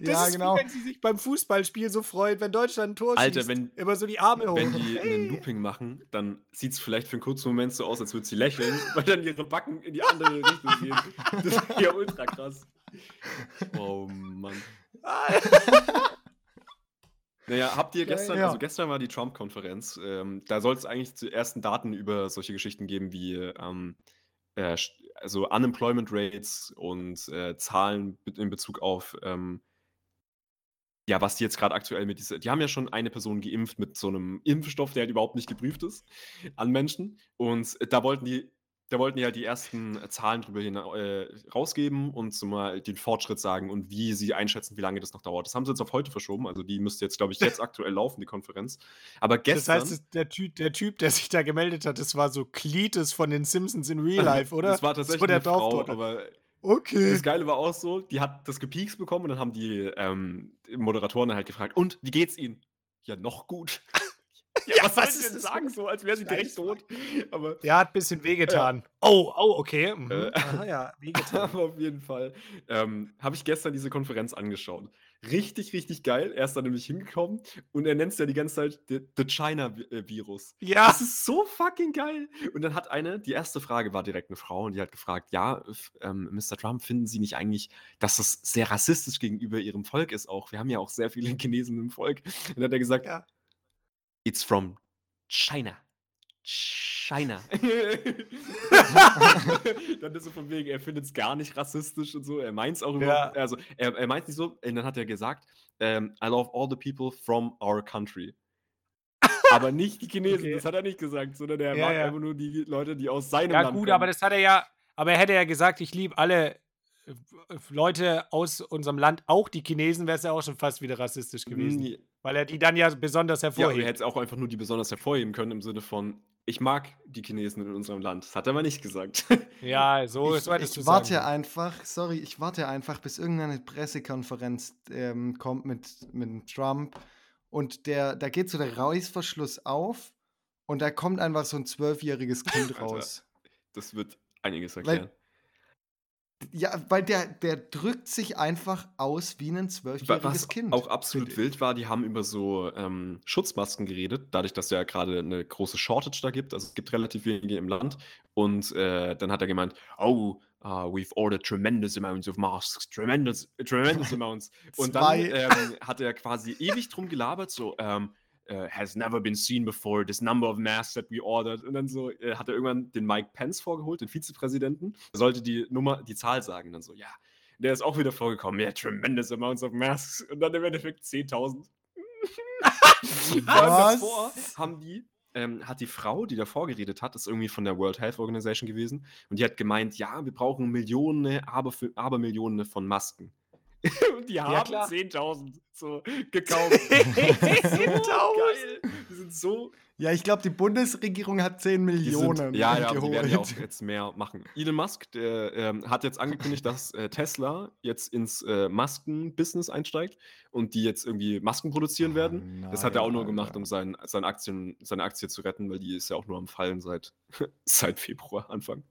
Das ja, ist genau. wie wenn sie sich beim Fußballspiel so freut, wenn Deutschland ein Tor Alter, schießt. wenn- immer so die Arme hoch. Wenn die einen Looping machen, dann sieht es vielleicht für einen kurzen Moment so aus, als würde sie lächeln, [laughs] weil dann ihre Backen in die andere Richtung gehen. Das ist ja ultra krass. Oh Mann. [laughs] Naja, habt ihr gestern, ja. also gestern war die Trump-Konferenz, ähm, da soll es eigentlich zu ersten Daten über solche Geschichten geben wie ähm, äh, also Unemployment Rates und äh, Zahlen in Bezug auf ähm, ja, was die jetzt gerade aktuell mit dieser, die haben ja schon eine Person geimpft mit so einem Impfstoff, der halt überhaupt nicht geprüft ist an Menschen. Und da wollten die, da wollten die halt die ersten äh, Zahlen drüber hin, äh, rausgeben und so mal den Fortschritt sagen und wie sie einschätzen, wie lange das noch dauert. Das haben sie jetzt auf heute verschoben. Also die müsste jetzt, glaube ich, jetzt aktuell laufen, die Konferenz. Aber das gestern. heißt, es- der typ, der typ, der sich da gemeldet hat, das war so Cletus von den Simpsons in Real [laughs] Life, oder? Das war tatsächlich so der eine Frau, aber Okay. Das Geile war auch so, die hat das gepiekst bekommen und dann haben die ähm, Moderatoren halt gefragt, und wie geht's Ihnen? Ja, noch gut. [laughs] ja, Ja, was soll was ich ist denn das sagen, so, als wäre sie direkt tot. [laughs] Aber, Ja, hat ein bisschen wehgetan. Oh, oh, okay. Mhm. Äh. Aha, ja, [laughs] wehgetan. aber auf jeden Fall ähm, habe ich gestern diese Konferenz angeschaut. Richtig, richtig geil. Er ist dann nämlich hingekommen und er nennt es ja die ganze Zeit the, the China-Virus. Ja, Das ist so fucking geil. Und dann hat eine, die erste Frage war direkt eine Frau und die hat gefragt, ja, ähm, Mr. Trump, finden Sie nicht eigentlich, dass das sehr rassistisch gegenüber Ihrem Volk ist auch? Wir haben ja auch sehr viele Chinesen im Volk. Und dann hat er gesagt, Ja. It's from China. China. [laughs] dann ist so von wegen, er findet es gar nicht rassistisch und so. Er meint es auch Ja. überhaupt, also er, er meint es nicht so. Und dann hat er gesagt, ähm, I love all the people from our country. Aber nicht die Chinesen, Okay. das hat er nicht gesagt, sondern er Ja, mag ja. einfach nur die Leute, die aus seinem ja Land gut, kommen. aber das hat er ja, aber er hätte ja gesagt, ich liebe alle Leute aus unserem Land, auch die Chinesen, wäre es ja auch schon fast wieder rassistisch gewesen. Nee. Weil er die dann ja besonders Ja, hervorhebt. er hätte es auch einfach nur die besonders hervorheben können im Sinne von, ich mag die Chinesen in unserem Land. Das hat er aber nicht gesagt. [laughs] Ja, so, ich, so hättest ich du warte sagen. einfach, sorry, ich warte einfach, bis irgendeine Pressekonferenz ähm, kommt mit, mit Trump und der, da geht so der Reißverschluss auf und da kommt einfach so ein zwölfjähriges Kind Alter. raus. Das wird einiges Weil- erklären. Ja, weil der, der drückt sich einfach aus wie ein zwölfjähriges Was Kind. auch absolut wild war, die haben über so ähm, Schutzmasken geredet, dadurch, dass ja gerade eine große Shortage da gibt. Also es gibt relativ wenige im Land. Und äh, dann hat er gemeint, oh, uh, we've ordered tremendous amounts of masks, tremendous, tremendous [laughs] amounts. Und dann ähm, hat er quasi ewig drum gelabert, so, ähm, äh, has never been seen before, this number of masks that we ordered. Und dann so äh, hat er irgendwann den Mike Pence vorgeholt, den Vizepräsidenten. Er sollte die Nummer, die Zahl sagen. Und dann so, ja, der ist auch wieder vorgekommen. Ja, tremendous amounts of masks. Und dann im Endeffekt 10.000. Vor allem Was? davor haben die ähm, hat die Frau, die davor geredet hat, ist irgendwie von der World Health Organization gewesen und die hat gemeint, ja, wir brauchen Millionen, aber, Abermillionen von Masken. Und [laughs] die haben klar. 10.000 so gekauft. [laughs] 10.000? [laughs] geil. Die sind so Ja, ich glaube, die Bundesregierung hat 10 Die Millionen sind, ja, ja, die werden ja auch jetzt mehr machen. Elon Musk, der ähm, hat jetzt angekündigt, dass äh, Tesla jetzt ins äh, Masken-Business einsteigt und die jetzt irgendwie Masken produzieren Oh werden. das hat er auch nur nein, gemacht, um sein, seine, Aktien, seine Aktie zu retten, weil die ist ja auch nur am Fallen seit, seit Februar, Anfang.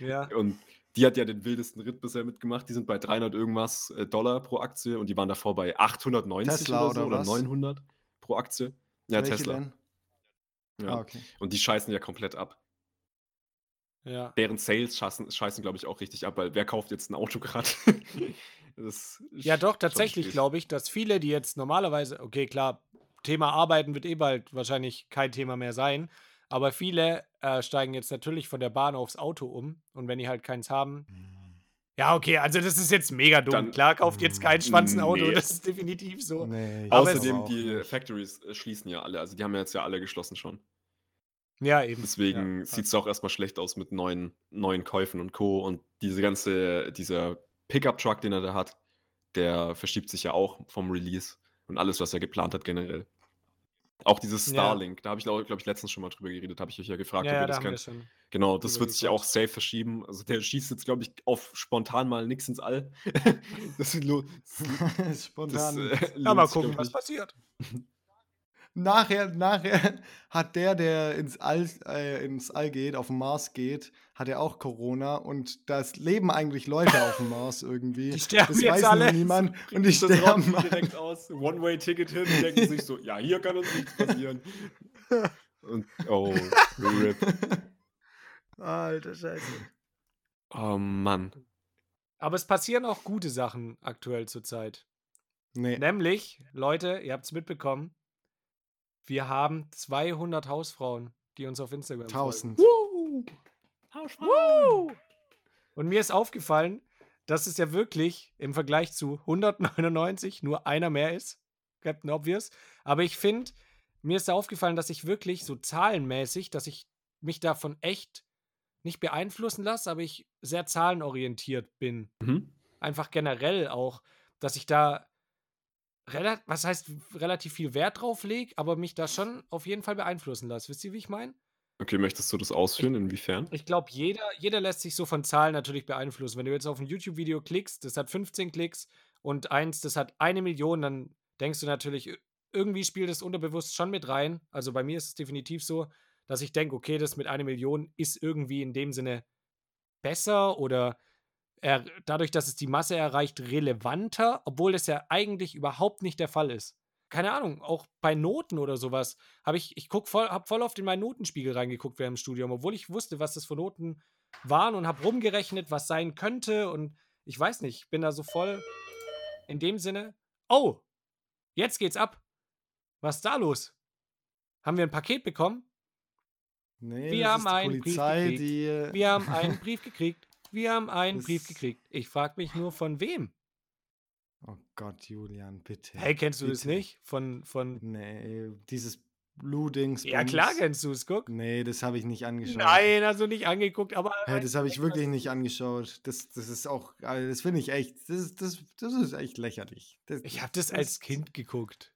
Ja. Und die hat ja den wildesten Ritt bisher mitgemacht. Die sind bei 300 irgendwas äh, Dollar pro Aktie und die waren davor bei 890 Tesla oder so oder oder was? 900 pro Aktie. Ja, Welche Tesla. denn? Ja. Ah, okay. Und die scheißen ja komplett ab. Ja. deren Sales scheißen, scheißen glaube ich, auch richtig ab, weil wer kauft jetzt ein Auto gerade? [laughs] Ja, doch, tatsächlich glaube ich, dass viele, die jetzt normalerweise, okay, klar, Thema Arbeiten wird eh bald wahrscheinlich kein Thema mehr sein, aber viele äh, steigen jetzt natürlich von der Bahn aufs Auto um und wenn die halt keins haben, ja, okay, also das ist jetzt mega dumm. Dann- klar, kauft jetzt kein Schwanz ein Auto, Nee. das ist definitiv so. Nee, Außerdem, die. Factories äh, schließen ja alle. Also die haben ja jetzt ja alle geschlossen schon. Ja, eben. Deswegen ja. sieht es auch erstmal schlecht aus mit neuen, neuen Käufen und Co. Und diese ganze, dieser Pickup-Truck, den er da hat, der verschiebt sich ja auch vom Release und alles, was er geplant hat generell. Auch dieses Ja. Starlink, da habe ich, glaube glaub ich, letztens schon mal drüber geredet, habe ich euch ja gefragt, Ja, ob ja, ihr da das kennt. Genau, das wird sich ja auch safe verschieben. Also der schießt jetzt, glaube ich, auf spontan mal nichts ins All. [laughs] das ist lo- [laughs] das, Spontan. äh, [laughs] Ja, mal gucken, was passiert. Nachher, nachher [laughs] hat der, der ins All, äh, ins All geht, auf den Mars geht, hat er auch Corona und das leben eigentlich Leute auf dem Mars irgendwie. Die sterben das jetzt weiß alle. niemand und die sterben direkt aus. One-Way-Ticket hin, die denken sich so, ja, hier kann uns nichts passieren. [laughs] Und, oh, RIP. Alter Scheiße. Oh Mann. Aber es passieren auch gute Sachen aktuell zurzeit. Nee. Nämlich, Leute, ihr habt es mitbekommen, wir haben 200 Hausfrauen, die uns auf Instagram folgen. 1000. Woo! Und mir ist aufgefallen, dass es ja wirklich im Vergleich zu 199 nur einer mehr ist. Captain Obvious. Aber ich finde, mir ist da aufgefallen, dass ich wirklich so zahlenmäßig, dass ich mich davon echt nicht beeinflussen lasse, aber ich sehr zahlenorientiert bin. Mhm. Einfach generell auch, dass ich da was heißt relativ viel Wert drauf lege, aber mich da schon auf jeden Fall beeinflussen lasse. Wisst ihr, wie ich meine? Okay, möchtest du das ausführen? Inwiefern? Ich glaube, jeder, jeder lässt sich so von Zahlen natürlich beeinflussen. Wenn du jetzt auf ein YouTube-Video klickst, das hat 15 Klicks und eins, das hat eine Million, dann denkst du natürlich, irgendwie spielt es unterbewusst schon mit rein. Also bei mir ist es definitiv so, dass ich denke, okay, das mit einer Million ist irgendwie in dem Sinne besser oder er, dadurch, dass es die Masse erreicht, relevanter, obwohl das ja eigentlich überhaupt nicht der Fall ist. Keine Ahnung, auch bei Noten oder sowas habe ich, ich guck voll, habe voll oft in meinen Notenspiegel reingeguckt während dem Studium, obwohl ich wusste, was das für Noten waren und habe rumgerechnet, was sein könnte und ich weiß nicht, ich bin da so voll in dem Sinne. Oh, jetzt geht's ab. Was ist da los? Haben wir ein Paket bekommen? Nee, Wir das haben ist die einen Brief Polizei, gekriegt. die. äh, Wir haben [laughs] einen Brief gekriegt. Wir haben einen Das- Brief gekriegt. Ich frage mich nur von wem. Oh Gott, Julian, bitte. Hey, kennst du das bitte. nicht? Von, von. Nee, dieses Blue-Dings. Ja, klar kennst du es, guck. Nee, das habe ich nicht angeschaut. Nein, also nicht angeguckt, aber. Hey, das habe ich wirklich nicht [laughs] angeschaut. Das, das ist auch, also das finde ich echt, das, ist- das, das ist echt lächerlich. Das, Ich habe das als Kind geguckt.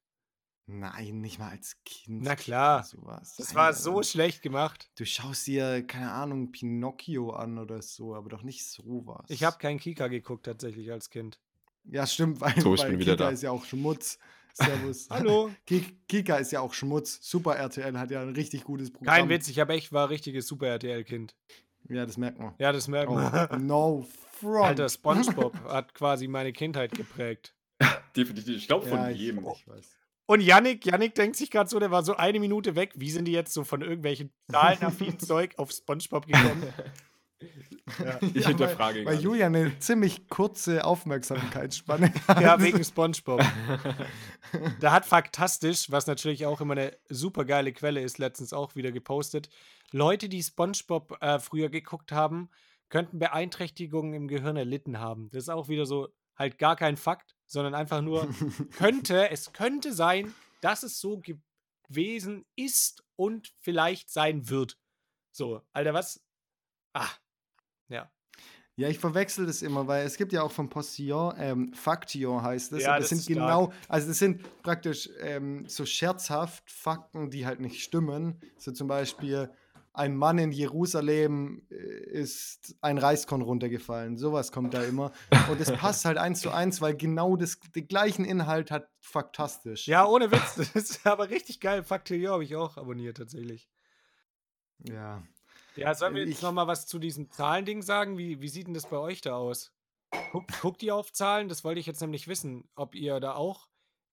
Nein, nicht mal als Kind. Na klar. Sowas. Das Nein, war so schlecht gemacht. Du schaust dir, keine Ahnung, Pinocchio an oder so, aber doch nicht sowas. Ich habe keinen Kika geguckt tatsächlich als Kind. Ja, stimmt, weil, So, ich weil bin wieder Kika da. ist ja auch Schmutz. [laughs] Servus. Hallo. [laughs] Ki- Kika ist ja auch Schmutz. Super RTL hat ja ein richtig gutes Programm. Kein Witz, ich habe echt war richtiges Super RTL-Kind. Ja, das merkt man. Ja, das merkt man. Oh, [laughs] no front. Alter, SpongeBob hat quasi meine Kindheit geprägt. Definitiv. Ich glaube von ja, ich, jedem. ich weiß. Und Yannick, Yannick denkt sich gerade so, der war so eine Minute weg. Wie sind die jetzt so von irgendwelchen zahlenaffinen [laughs] Zeug auf SpongeBob gekommen? [laughs] Ich Ja, hinterfrage weil, gar weil nicht. Julian eine ziemlich kurze Aufmerksamkeitsspanne [laughs] hat. ja, wegen SpongeBob. Da hat Faktastisch, was natürlich auch immer eine super geile Quelle ist, letztens auch wieder gepostet. Leute, die SpongeBob äh, früher geguckt haben, könnten Beeinträchtigungen im Gehirn erlitten haben. Das ist auch wieder so halt gar kein Fakt, sondern einfach nur könnte, [laughs] es könnte sein, dass es so gewesen Wesen ist und vielleicht sein wird. So, Alter, was? Ah, ja. Ja, ich verwechsel das immer, weil es gibt ja auch vom Postillon, ähm, Faktillon heißt es. Ja, das, das sind genau, also das sind praktisch ähm, so scherzhaft Fakten, die halt nicht stimmen. So zum Beispiel, ein Mann in Jerusalem äh, ist ein Reiskorn runtergefallen. Sowas kommt da immer. Und es passt halt eins zu eins, weil genau das, den gleichen Inhalt hat faktastisch. Ja, ohne Witz. Das ist [laughs] aber richtig geil. Faktillon habe ich auch abonniert, tatsächlich. Ja. Ja, sollen wir jetzt Ich- noch mal was zu diesem Zahlending sagen? Wie, wie sieht denn das bei euch da aus? Guckt, guckt ihr auf Zahlen? Das wollte ich jetzt nämlich wissen, ob ihr da auch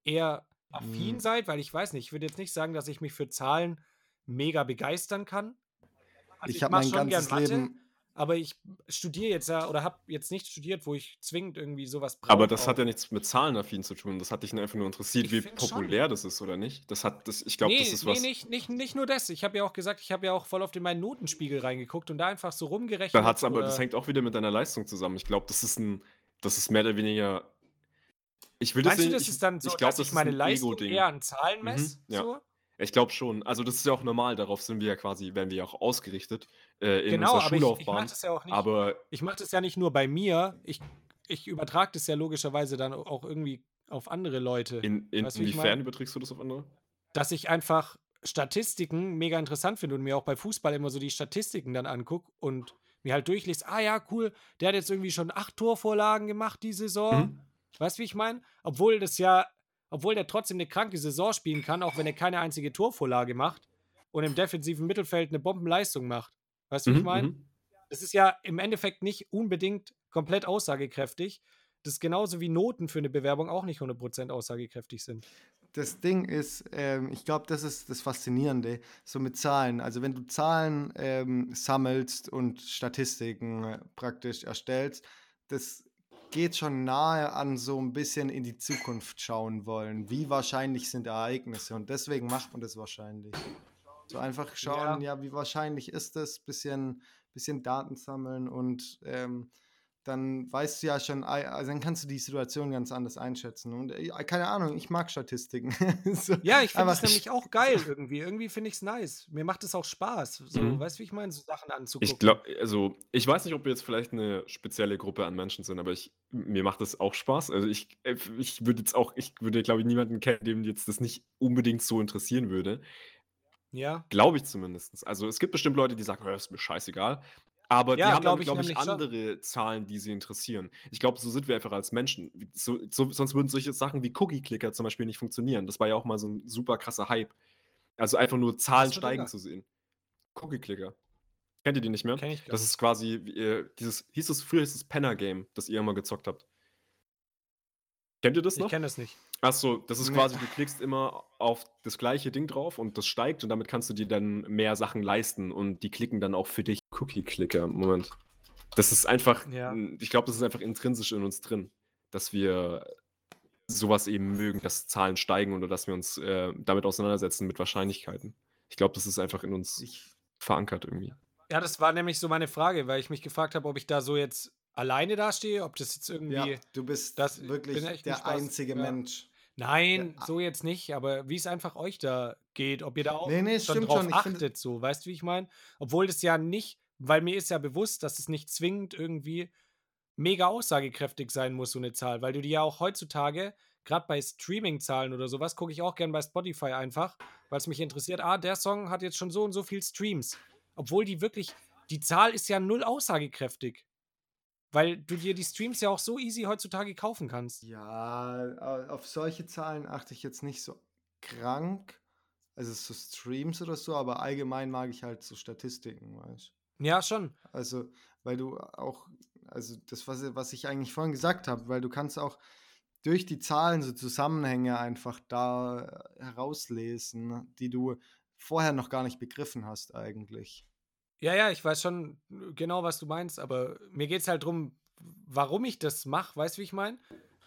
eher affin Hm. seid, weil ich weiß nicht, ich würde jetzt nicht sagen, dass ich mich für Zahlen mega begeistern kann. Also ich habe mein ganzes gern Mathe, Leben. aber ich studiere jetzt ja oder habe jetzt nicht studiert, wo ich zwingend irgendwie sowas brauche. Aber das hat auch. ja nichts mit Zahlenaffin zu tun. Das hat dich einfach nur interessiert, Ich wie find schon. populär das ist, oder nicht? Das hat das, ich glaube, nee, das ist nee, was. nicht, nicht, nicht nur das. Ich habe ja auch gesagt, ich habe ja auch voll auf den meinen Notenspiegel reingeguckt und da einfach so rumgerechnet. Da hat's aber, das hängt auch wieder mit deiner Leistung zusammen. Ich glaube, das ist ein, das ist mehr oder weniger. Ich will das Meinst du, nicht. das ich, ist dann so, ich glaube, dass das ich ist meine ein Leistung eher an Zahlen messe? Mhm, ja. So? Ich glaube schon. Also das ist ja auch normal. Darauf sind wir ja quasi, werden wir ja auch ausgerichtet äh, in Genau, unserer aber ich, ich Schullaufbahn. mache das ja auch nicht. aber ich mache das ja nicht nur bei mir. Ich, ich übertrage das ja logischerweise dann auch irgendwie auf andere Leute. in, in, Weißt wie ich inwiefern mein? überträgst du das auf andere? dass ich einfach Statistiken mega interessant finde und mir auch bei Fußball immer so die Statistiken dann angucke und mir halt durchlese, ah ja, cool, der hat jetzt irgendwie schon acht Torvorlagen gemacht die Saison. Mhm. Weißt du, wie ich meine? Obwohl das ja, obwohl der trotzdem eine kranke Saison spielen kann, auch wenn er keine einzige Torvorlage macht und im defensiven Mittelfeld eine Bombenleistung macht. Weißt du, wie ich Mhm, meine? mhm. Das ist ja im Endeffekt nicht unbedingt komplett aussagekräftig. Das ist genauso wie Noten für eine Bewerbung auch nicht 100% aussagekräftig sind. Das Ding ist, ähm, ich glaube, das ist das Faszinierende, so mit Zahlen. Also wenn du Zahlen ähm, sammelst und Statistiken äh, praktisch erstellst, das geht schon nahe an so ein bisschen in die Zukunft schauen wollen. Wie wahrscheinlich sind Ereignisse? Und deswegen macht man das wahrscheinlich. So einfach schauen, ja, wie wahrscheinlich ist das? Bisschen, bisschen Daten sammeln und ähm, dann weißt du ja schon, also dann kannst du die Situation ganz anders einschätzen. Und äh, keine Ahnung, ich mag Statistiken. [laughs] so, Ja, ich finde es nämlich auch geil irgendwie. Irgendwie finde ich es nice. Mir macht es auch Spaß. So, Mhm. weißt du, wie ich meine, so Sachen anzugucken. Ich glaube, also ich weiß nicht, ob wir jetzt vielleicht eine spezielle Gruppe an Menschen sind, aber ich, mir macht das auch Spaß. Also ich, äh, ich würde jetzt auch, ich würde, glaube ich, niemanden kennen, dem jetzt das nicht unbedingt so interessieren würde. Ja. Glaube ich zumindest. Also es gibt bestimmt Leute, die sagen, "Ja, ist mir scheißegal. Aber Ja, die haben glaub ich glaube ich, nämlich schon. andere Zahlen, die sie interessieren. Ich glaube, so sind wir einfach als Menschen. So, so, sonst würden solche Sachen wie Cookie-Clicker zum Beispiel nicht funktionieren. Das war ja auch mal so ein super krasser Hype. Also einfach nur Zahlen steigen zu sehen. Cookie-Clicker. Kennt ihr die nicht mehr? Kenn ich gar Das nicht. ist quasi, wie ihr, dieses, hieß es, früher hieß es Penner-Game, das ihr immer gezockt habt. Kennt ihr das Ich noch? kenne das nicht. Achso, das ist quasi, du klickst immer auf das gleiche Ding drauf und das steigt und damit kannst du dir dann mehr Sachen leisten und die klicken dann auch für dich. Cookie-Clicker, Moment. Das ist einfach, Ja. ich glaube, das ist einfach intrinsisch in uns drin, dass wir sowas eben mögen, dass Zahlen steigen oder dass wir uns äh, damit auseinandersetzen mit Wahrscheinlichkeiten. Ich glaube, das ist einfach in uns ich, verankert irgendwie. Ja, das war nämlich so meine Frage, weil ich mich gefragt habe, ob ich da so jetzt alleine dastehe, ob das jetzt irgendwie. ja, du bist das- wirklich der gespannt. einzige Ja. Mensch. Nein, Ja. so jetzt nicht, aber wie es einfach euch da geht, ob ihr da auch Nee, nee, schon drauf schon. Find- achtet, so, weißt du, wie ich meine? Obwohl das ja nicht, weil mir ist ja bewusst, dass es nicht zwingend irgendwie mega aussagekräftig sein muss, so eine Zahl, weil du die ja auch heutzutage, gerade bei Streaming-Zahlen oder sowas, gucke ich auch gern bei Spotify einfach, weil es mich interessiert, ah, der Song hat jetzt schon so und so viel Streams. Obwohl die wirklich, die Zahl ist ja null aussagekräftig. Weil du dir die Streams ja auch so easy heutzutage kaufen kannst. Ja, au- auf solche Zahlen achte ich jetzt nicht so krank. Also so Streams oder so, aber allgemein mag ich halt so Statistiken, weißt Ja, schon. Also, weil du auch, also das, was, was ich eigentlich vorhin gesagt habe, weil du kannst auch durch die Zahlen so Zusammenhänge einfach da äh, herauslesen, die du vorher noch gar nicht begriffen hast eigentlich. Ja, ja, ich weiß schon genau, was du meinst, aber mir geht es halt darum, warum ich das mache, weißt du, wie ich meine?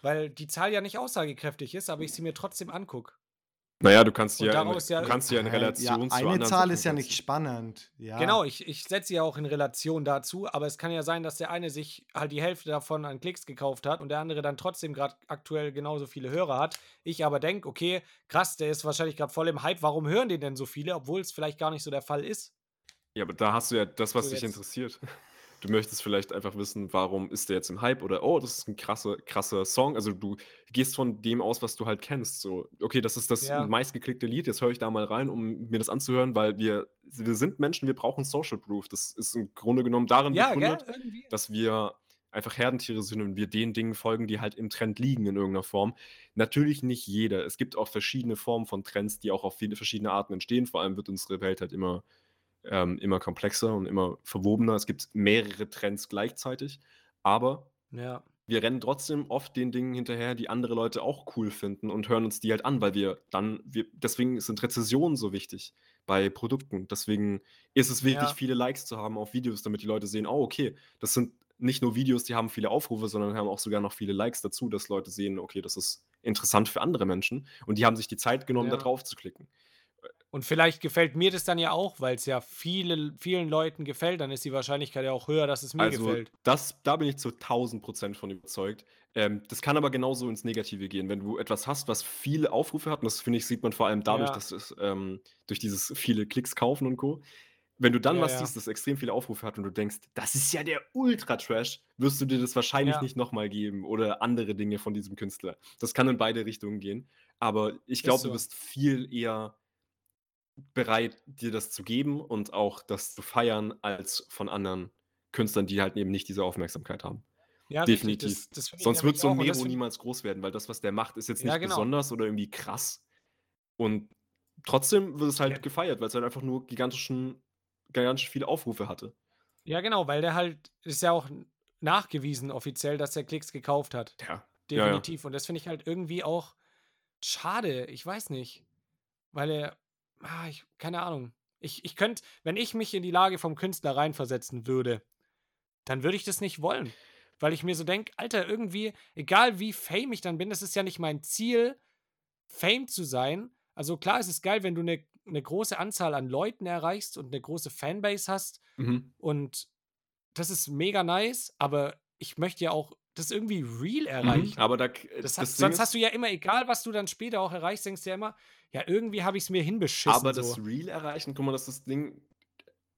Weil die Zahl ja nicht aussagekräftig ist, aber ich sie mir trotzdem angucke. Naja, du kannst Und ja in, ja du kannst ja in? Relation Ja, zu eine anderen Zahl Sachen ist ja nicht spannend. Ja. Genau, ich, ich setze sie ja auch in Relation dazu, aber es kann ja sein, dass der eine sich halt die Hälfte davon an Klicks gekauft hat und der andere dann trotzdem gerade aktuell genauso viele Hörer hat. Ich aber denke, okay, krass, der ist wahrscheinlich gerade voll im Hype, warum hören den denn so viele, obwohl es vielleicht gar nicht so der Fall ist. Ja, aber da hast du ja das, was So dich jetzt. interessiert. Du möchtest vielleicht einfach wissen, warum ist der jetzt im Hype oder oh, das ist ein krasser, krasser Song. Also du gehst von dem aus, was du halt kennst. So, okay, das ist das Ja. meistgeklickte Lied, jetzt höre ich da mal rein, um mir das anzuhören, weil wir, wir sind Menschen, wir brauchen Social Proof. Das ist im Grunde genommen darin Ja, gell? begründet, Irgendwie. dass wir einfach Herdentiere sind und wir den Dingen folgen, die halt im Trend liegen in irgendeiner Form. Natürlich nicht jeder. Es gibt auch verschiedene Formen von Trends, die auch auf viele verschiedene Arten entstehen. Vor allem wird unsere Welt halt immer, ähm, immer komplexer und immer verwobener. Es gibt mehrere Trends gleichzeitig, aber Ja. wir rennen trotzdem oft den Dingen hinterher, die andere Leute auch cool finden und hören uns die halt an, weil wir dann, wir, deswegen sind Rezessionen so wichtig bei Produkten. Deswegen ist es wichtig, Ja. viele Likes zu haben auf Videos, damit die Leute sehen, oh, okay, das sind nicht nur Videos, die haben viele Aufrufe, sondern haben auch sogar noch viele Likes dazu, dass Leute sehen, okay, das ist interessant für andere Menschen und die haben sich die Zeit genommen, da Ja. drauf zu klicken. Und vielleicht gefällt mir das dann ja auch, weil es ja viele, vielen Leuten gefällt, dann ist die Wahrscheinlichkeit ja auch höher, dass es mir Also, gefällt. das, da bin ich zu 1000 Prozent von überzeugt. Ähm, das kann aber genauso ins Negative gehen. Wenn du etwas hast, was viele Aufrufe hat, und das finde ich, sieht man vor allem dadurch, Ja. dass es ähm, durch dieses viele Klicks kaufen und Co. Wenn du dann Ja, was ja. siehst, das extrem viele Aufrufe hat und du denkst, das ist ja der Ultra-Trash, wirst du dir das wahrscheinlich nicht nochmal geben oder andere Dinge von diesem Künstler. Das kann in beide Richtungen gehen. Aber ich glaube, du so. bist viel eher bereit, dir das zu geben und auch das zu feiern, als von anderen Künstlern, die halt eben nicht diese Aufmerksamkeit haben. Ja. Definitiv. Das, das Sonst wird so ein Mero niemals groß werden, weil das, was der macht, ist jetzt Ja, nicht genau. besonders oder irgendwie krass. Und trotzdem wird es halt Ja. gefeiert, weil es halt einfach nur gigantischen, gigantisch viele Aufrufe hatte. Ja, genau, weil der halt, ist ja auch nachgewiesen offiziell, dass er Klicks gekauft hat. Ja. Ja, ja. Definitiv. Und das finde ich halt irgendwie auch schade. Ich weiß nicht. Weil er, ah, ich, keine Ahnung. Ich, ich könnte, wenn ich mich in die Lage vom Künstler reinversetzen würde, dann würde ich das nicht wollen. Weil ich mir so denke, Alter, irgendwie, egal wie fame ich dann bin, das ist ja nicht mein Ziel, Fame zu sein. Also klar, es ist geil, wenn du eine eine große Anzahl an Leuten erreichst und eine große Fanbase hast. Mhm. Und das ist mega nice, aber ich möchte ja auch das irgendwie real Mhm. erreichen. Aber da, Das das hat, Ding sonst hast du ja immer, egal was du dann später auch erreichst, denkst du ja immer, ja, irgendwie habe ich es mir hinbeschissen. aber das so. Real erreichen, guck mal, das ist das Ding.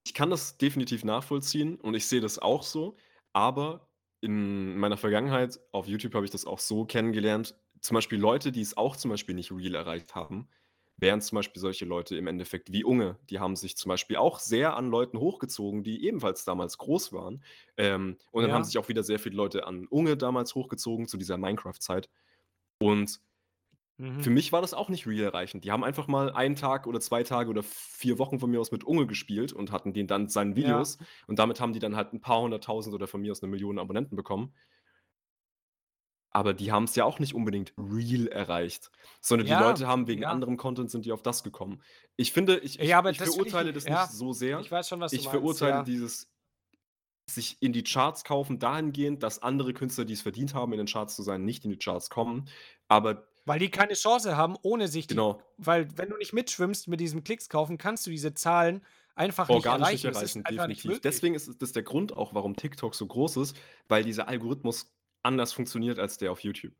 Ich kann das definitiv nachvollziehen und ich sehe das auch so, aber in meiner Vergangenheit auf YouTube habe ich das auch so kennengelernt. Zum Beispiel Leute, die es auch zum Beispiel nicht real erreicht haben, wären zum Beispiel solche Leute im Endeffekt wie Unge. Die haben sich zum Beispiel auch sehr an Leuten hochgezogen, die ebenfalls damals groß waren. Ähm, und dann haben Ja. sich auch wieder sehr viele Leute an Unge damals hochgezogen zu dieser Minecraft-Zeit. Und Mhm. für mich war das auch nicht real erreichend. Die haben einfach mal einen Tag oder zwei Tage oder vier Wochen von mir aus mit Unge gespielt und hatten den dann seinen Ja. Videos. Und damit haben die dann halt ein paar hunderttausend oder von mir aus eine Million Abonnenten bekommen. Aber die haben es ja auch nicht unbedingt real erreicht, sondern die Ja, Leute haben wegen ja. anderem Content sind die auf das gekommen. Ich finde, ich, ich, Ja, ich das finde ich- verurteile das nicht so sehr. Ich weiß schon, was du Ich meinst. verurteile ja. dieses sich in die Charts kaufen dahingehend, dass andere Künstler, die es verdient haben, in den Charts zu sein, nicht in die Charts kommen. Aber Weil die keine Chance haben, ohne sich die. genau, Weil, wenn du nicht mitschwimmst mit diesem Klicks kaufen, kannst du diese Zahlen einfach nicht erreichen. nicht erreichen, definitiv. Deswegen ist das der Grund auch, warum TikTok so groß ist, weil dieser Algorithmus anders funktioniert als der auf YouTube.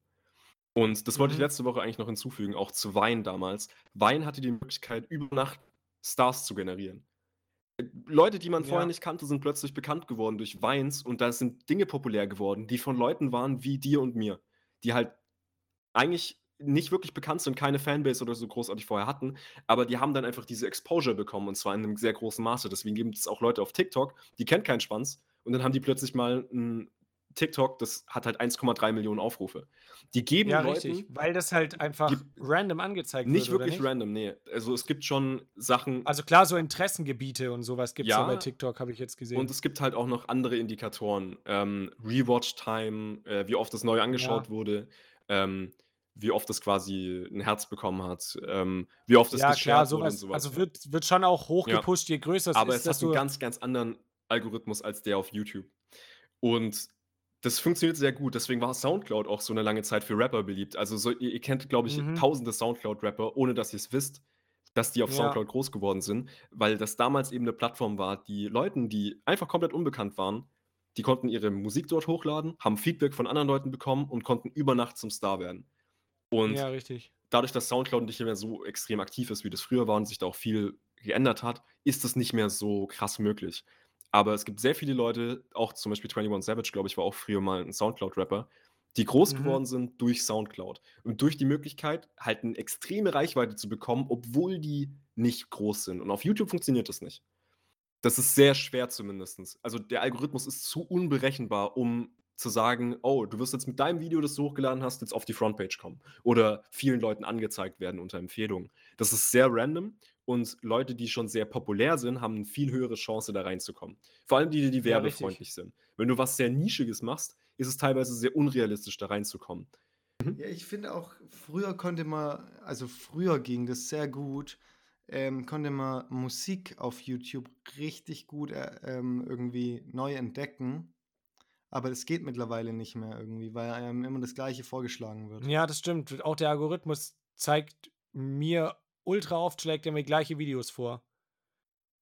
Und das wollte ich Mhm. letzte Woche eigentlich noch hinzufügen, auch zu Wein damals. Wein hatte die Möglichkeit, über Nacht Stars zu generieren. Leute, die man vorher Ja. nicht kannte, sind plötzlich bekannt geworden durch Weins und da sind Dinge populär geworden, die von Leuten waren wie dir und mir, die halt eigentlich nicht wirklich bekannt sind, keine Fanbase oder so großartig vorher hatten, aber die haben dann einfach diese Exposure bekommen und zwar in einem sehr großen Maße. Deswegen gibt es auch Leute auf TikTok, die kennen keinen Schwanz und dann haben die plötzlich mal ein TikTok, das hat halt 1,3 Millionen Aufrufe. Die geben Ja, Leuten richtig. Weil das halt einfach random angezeigt nicht wird. wirklich nicht? random, nee. Also es gibt schon Sachen, Also klar, so Interessengebiete und sowas gibt es ja, Ja, bei TikTok, habe ich jetzt gesehen. Und es gibt halt auch noch andere Indikatoren. Ähm, Rewatch-Time, äh, wie oft das neu angeschaut Ja. wurde, ähm, wie oft es quasi ein Herz bekommen hat, ähm, wie oft es ja, klar, wurde sowas. und sowas. Also wird, wird schon auch hochgepusht, je größer es Aber ist, es hat einen ganz, ganz anderen Algorithmus als der auf YouTube. Und Das funktioniert sehr gut, deswegen war Soundcloud auch so 'ne lange Zeit für Rapper beliebt. Also, so ihr ihr kennt, glaube ich, Mhm. tausende Soundcloud-Rapper, ohne dass ihr's wisst, dass die auf Ja. Soundcloud groß geworden sind, weil das damals eben 'ne Plattform war, die Leuten, die einfach komplett unbekannt waren die konnten ihre Musik dort hochladen, haben Feedback von anderen Leuten bekommen und konnten über Nacht zum Star werden. Und Ja, richtig. dadurch, dass Soundcloud nicht mehr so extrem aktiv ist, wie das früher war und sich da auch viel geändert hat, ist das nicht mehr so krass möglich. Aber es gibt sehr viele Leute, auch zum Beispiel 21 Savage, glaube ich, war auch früher mal 'n Soundcloud-Rapper, die groß Mhm. geworden sind durch Soundcloud und durch die Möglichkeit, halt 'ne extreme Reichweite zu bekommen, obwohl die nicht groß sind. Und auf YouTube funktioniert das nicht. Das ist sehr schwer zumindestens. Also, der Algorithmus ist zu unberechenbar, um zu sagen: „Oh, du wirst jetzt mit deinem Video, das du hochgeladen hast, jetzt auf die Frontpage kommen oder vielen Leuten angezeigt werden unter Empfehlungen.“ Das ist sehr random und Leute, die schon sehr populär sind, haben 'ne viel höhere Chance, da reinzukommen. Vor allem die, die Ja, richtig. werbefreundlich sind. Wenn du was sehr Nischiges machst, ist es teilweise sehr unrealistisch, da reinzukommen. Mhm. Ja, ich finde auch, früher konnte man also, früher ging das sehr gut, ähm, konnte man Musik auf YouTube richtig gut, äh, ähm, irgendwie neu entdecken. Aber das geht mittlerweile nicht mehr irgendwie, weil einem immer das Gleiche vorgeschlagen wird. Ja, das stimmt. Auch der Algorithmus zeigt mir ultra oft schlägt er mir gleiche Videos vor.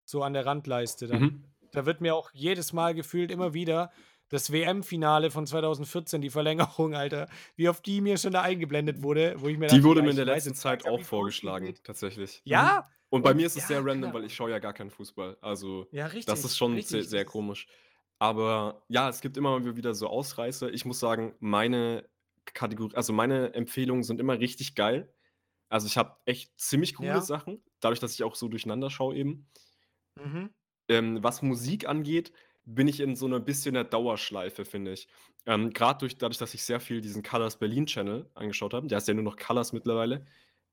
So an der Randleiste dann. Mhm. Da wird mir auch jedes Mal gefühlt immer wieder das WM-Finale von 2014, die Verlängerung, Alter, wie oft die mir schon da eingeblendet wurde, wo ich mir Die dachte, wurde mir in der letzten Zeit auch vorgeschlagen, geht. tatsächlich. Mhm. Ja? Und bei mir ist es ja, sehr random, keine weil ich schaue ja gar keinen Fußball. Also, Ja, das richtig, ist schon sehr, sehr Das komisch. Aber ja, es gibt immer wieder so Ausreißer. Ich muss sagen, meine Kategor also, meine Empfehlungen sind immer richtig geil. Also, ich habe echt ziemlich coole Ja. Sachen, dadurch, dass ich auch so durcheinander schaue eben. Mhm. Ähm, was Musik angeht, bin ich in so 'ner bisschen 'ner Dauerschleife, finde ich. Ähm, durch dadurch, dass ich sehr viel diesen „Colors Berlin“ Channel angeschaut habe, der heißt ja nur noch „Colors“ mittlerweile,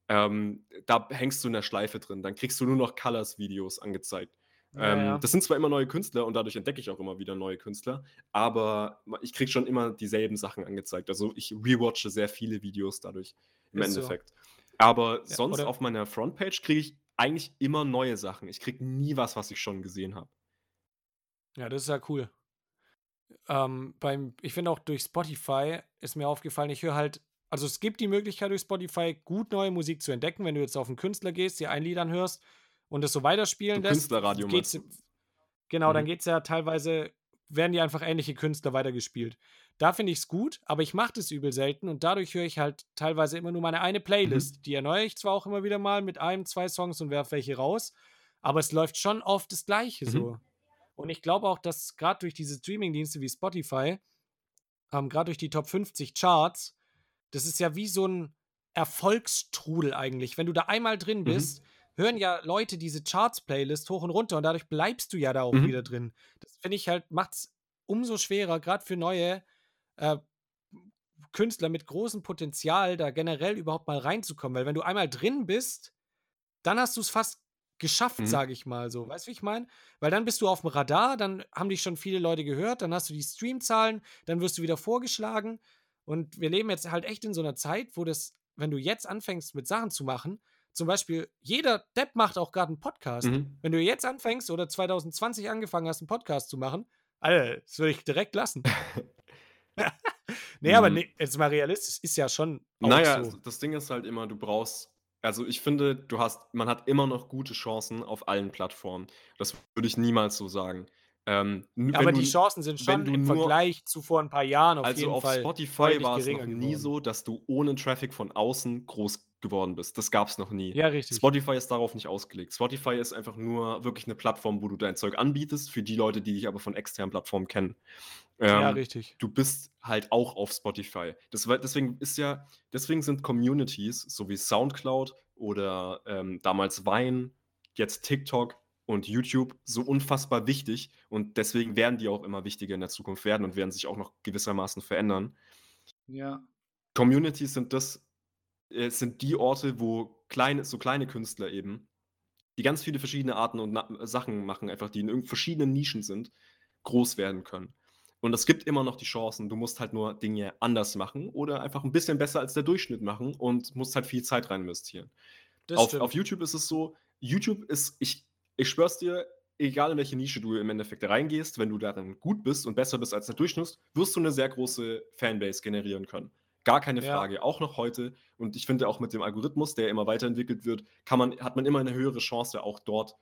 ähm, da hängst du in der Schleife drin. Dann kriegst du nur noch „Colors“-Videos angezeigt. Ja, Ähm, ja. das sind zwar immer neue Künstler und dadurch entdecke ich auch immer wieder neue Künstler, aber ich kriege schon immer dieselben Sachen angezeigt. Also, ich rewatche sehr viele Videos dadurch im Ist so. Aber Ja, sonst oder auf meiner Frontpage kriege ich eigentlich immer neue Sachen. Ich kriege nie was, was ich schon gesehen habe. Ja, das ist ja cool. Ähm, beim ich finde auch durch Spotify ist mir aufgefallen, ich höre halt also, es gibt die Möglichkeit durch Spotify gut neue Musik zu entdecken, wenn du jetzt auf 'n Künstler gehst, dir ein Lied anhörst und das so weiterspielen lässt, Künstlerradio geht's genau, dann Mhm. geht's ja teilweise werden dir einfach ähnliche Künstler weitergespielt. Da finde ich's gut, aber ich mache das übel selten und dadurch höre ich halt teilweise immer nur meine eine Mhm. Playlist. Die erneuere ich zwar auch immer wieder mal mit 1, 2 Songs und werfe welche raus, aber es läuft schon oft das Gleiche Mhm. so. Und ich glaube auch, dass grad durch diese Streamingdienste wie Spotify, ähm, grad durch die Top 50 Charts, das ist ja wie so 'n Erfolgstrudel eigentlich. Wenn du da einmal drin Mhm. bist, hören ja Leute diese Charts-Playlist hoch und runter und dadurch bleibst du ja da auch Mhm. wieder drin. Das finde ich halt macht's umso schwerer, grad für neue, äh, Künstler mit großem Potenzial, da generell überhaupt mal reinzukommen, weil wenn du einmal drin bist, dann hast du's fast geschafft, Mhm. sage ich mal so. Weißt du, wie ich meine? Weil dann bist du aufm Radar, dann haben dich schon viele Leute gehört, dann hast du die Streamzahlen, dann wirst du wieder vorgeschlagen und wir leben jetzt halt echt in so 'ner Zeit, wo das wenn du jetzt anfängst, mit Sachen zu machen zum Beispiel jeder Depp macht auch grad 'n Podcast. Mhm. Wenn du jetzt anfängst oder 2020 angefangen hast, 'n Podcast zu machen, Alter, das würde ich direkt lassen. [laughs] [laughs] Ne, aber Mhm. ne, jetzt mal realistisch, ist ja schon auch Na ja, so. das Ding ist halt immer, du brauchst also, ich finde, du hast man hat immer noch gute Chancen auf allen Plattformen. Das würde ich niemals so sagen. Ähm, Ja, aber wenn die du Chancen sind schon du im nur Vergleich zu vor 'n paar Jahren auf Also, jeden auf Fall Spotify deutlich war es noch nie geworden. so, dass du ohne Traffic von außen groß geworden bist. Das gab's noch nie. Ja, richtig. Spotify ist darauf nicht ausgelegt. Spotify ist einfach nur wirklich 'ne Plattform, wo du dein Zeug anbietest für die Leute, die dich aber von externen Plattformen kennen. Ja, Ähm, richtig. du bist halt auch auf Spotify. Das deswegen ist ja deswegen sind Communities, so wie Soundcloud oder, ähm, damals Vine, jetzt TikTok und YouTube so unfassbar wichtig und deswegen werden die auch immer wichtiger in der Zukunft werden und werden sich auch noch gewissermaßen verändern. Ja. Communities sind das äh, sind die Orte, wo kleine so kleine Künstler eben, die ganz viele verschiedene Arten und na Sachen machen, einfach die in verschiedenen Nischen sind, groß werden können. Und es gibt immer noch die Chancen, du musst halt nur Dinge anders machen oder einfach 'n bisschen besser als der Durchschnitt machen und musst halt viel Zeit rein investieren. Auf auf YouTube ist es so YouTube ist ich ich schwöre es dir, egal in welche Nische du im Endeffekt reingehst, wenn du darin gut bist und besser bist als der Durchschnitt, wirst du eine sehr große Fanbase generieren können. Gar keine Ja. Frage, auch noch heute. Und ich finde auch mit dem Algorithmus, der immer weiterentwickelt wird, kann man, hat man immer eine höhere Chance, auch dort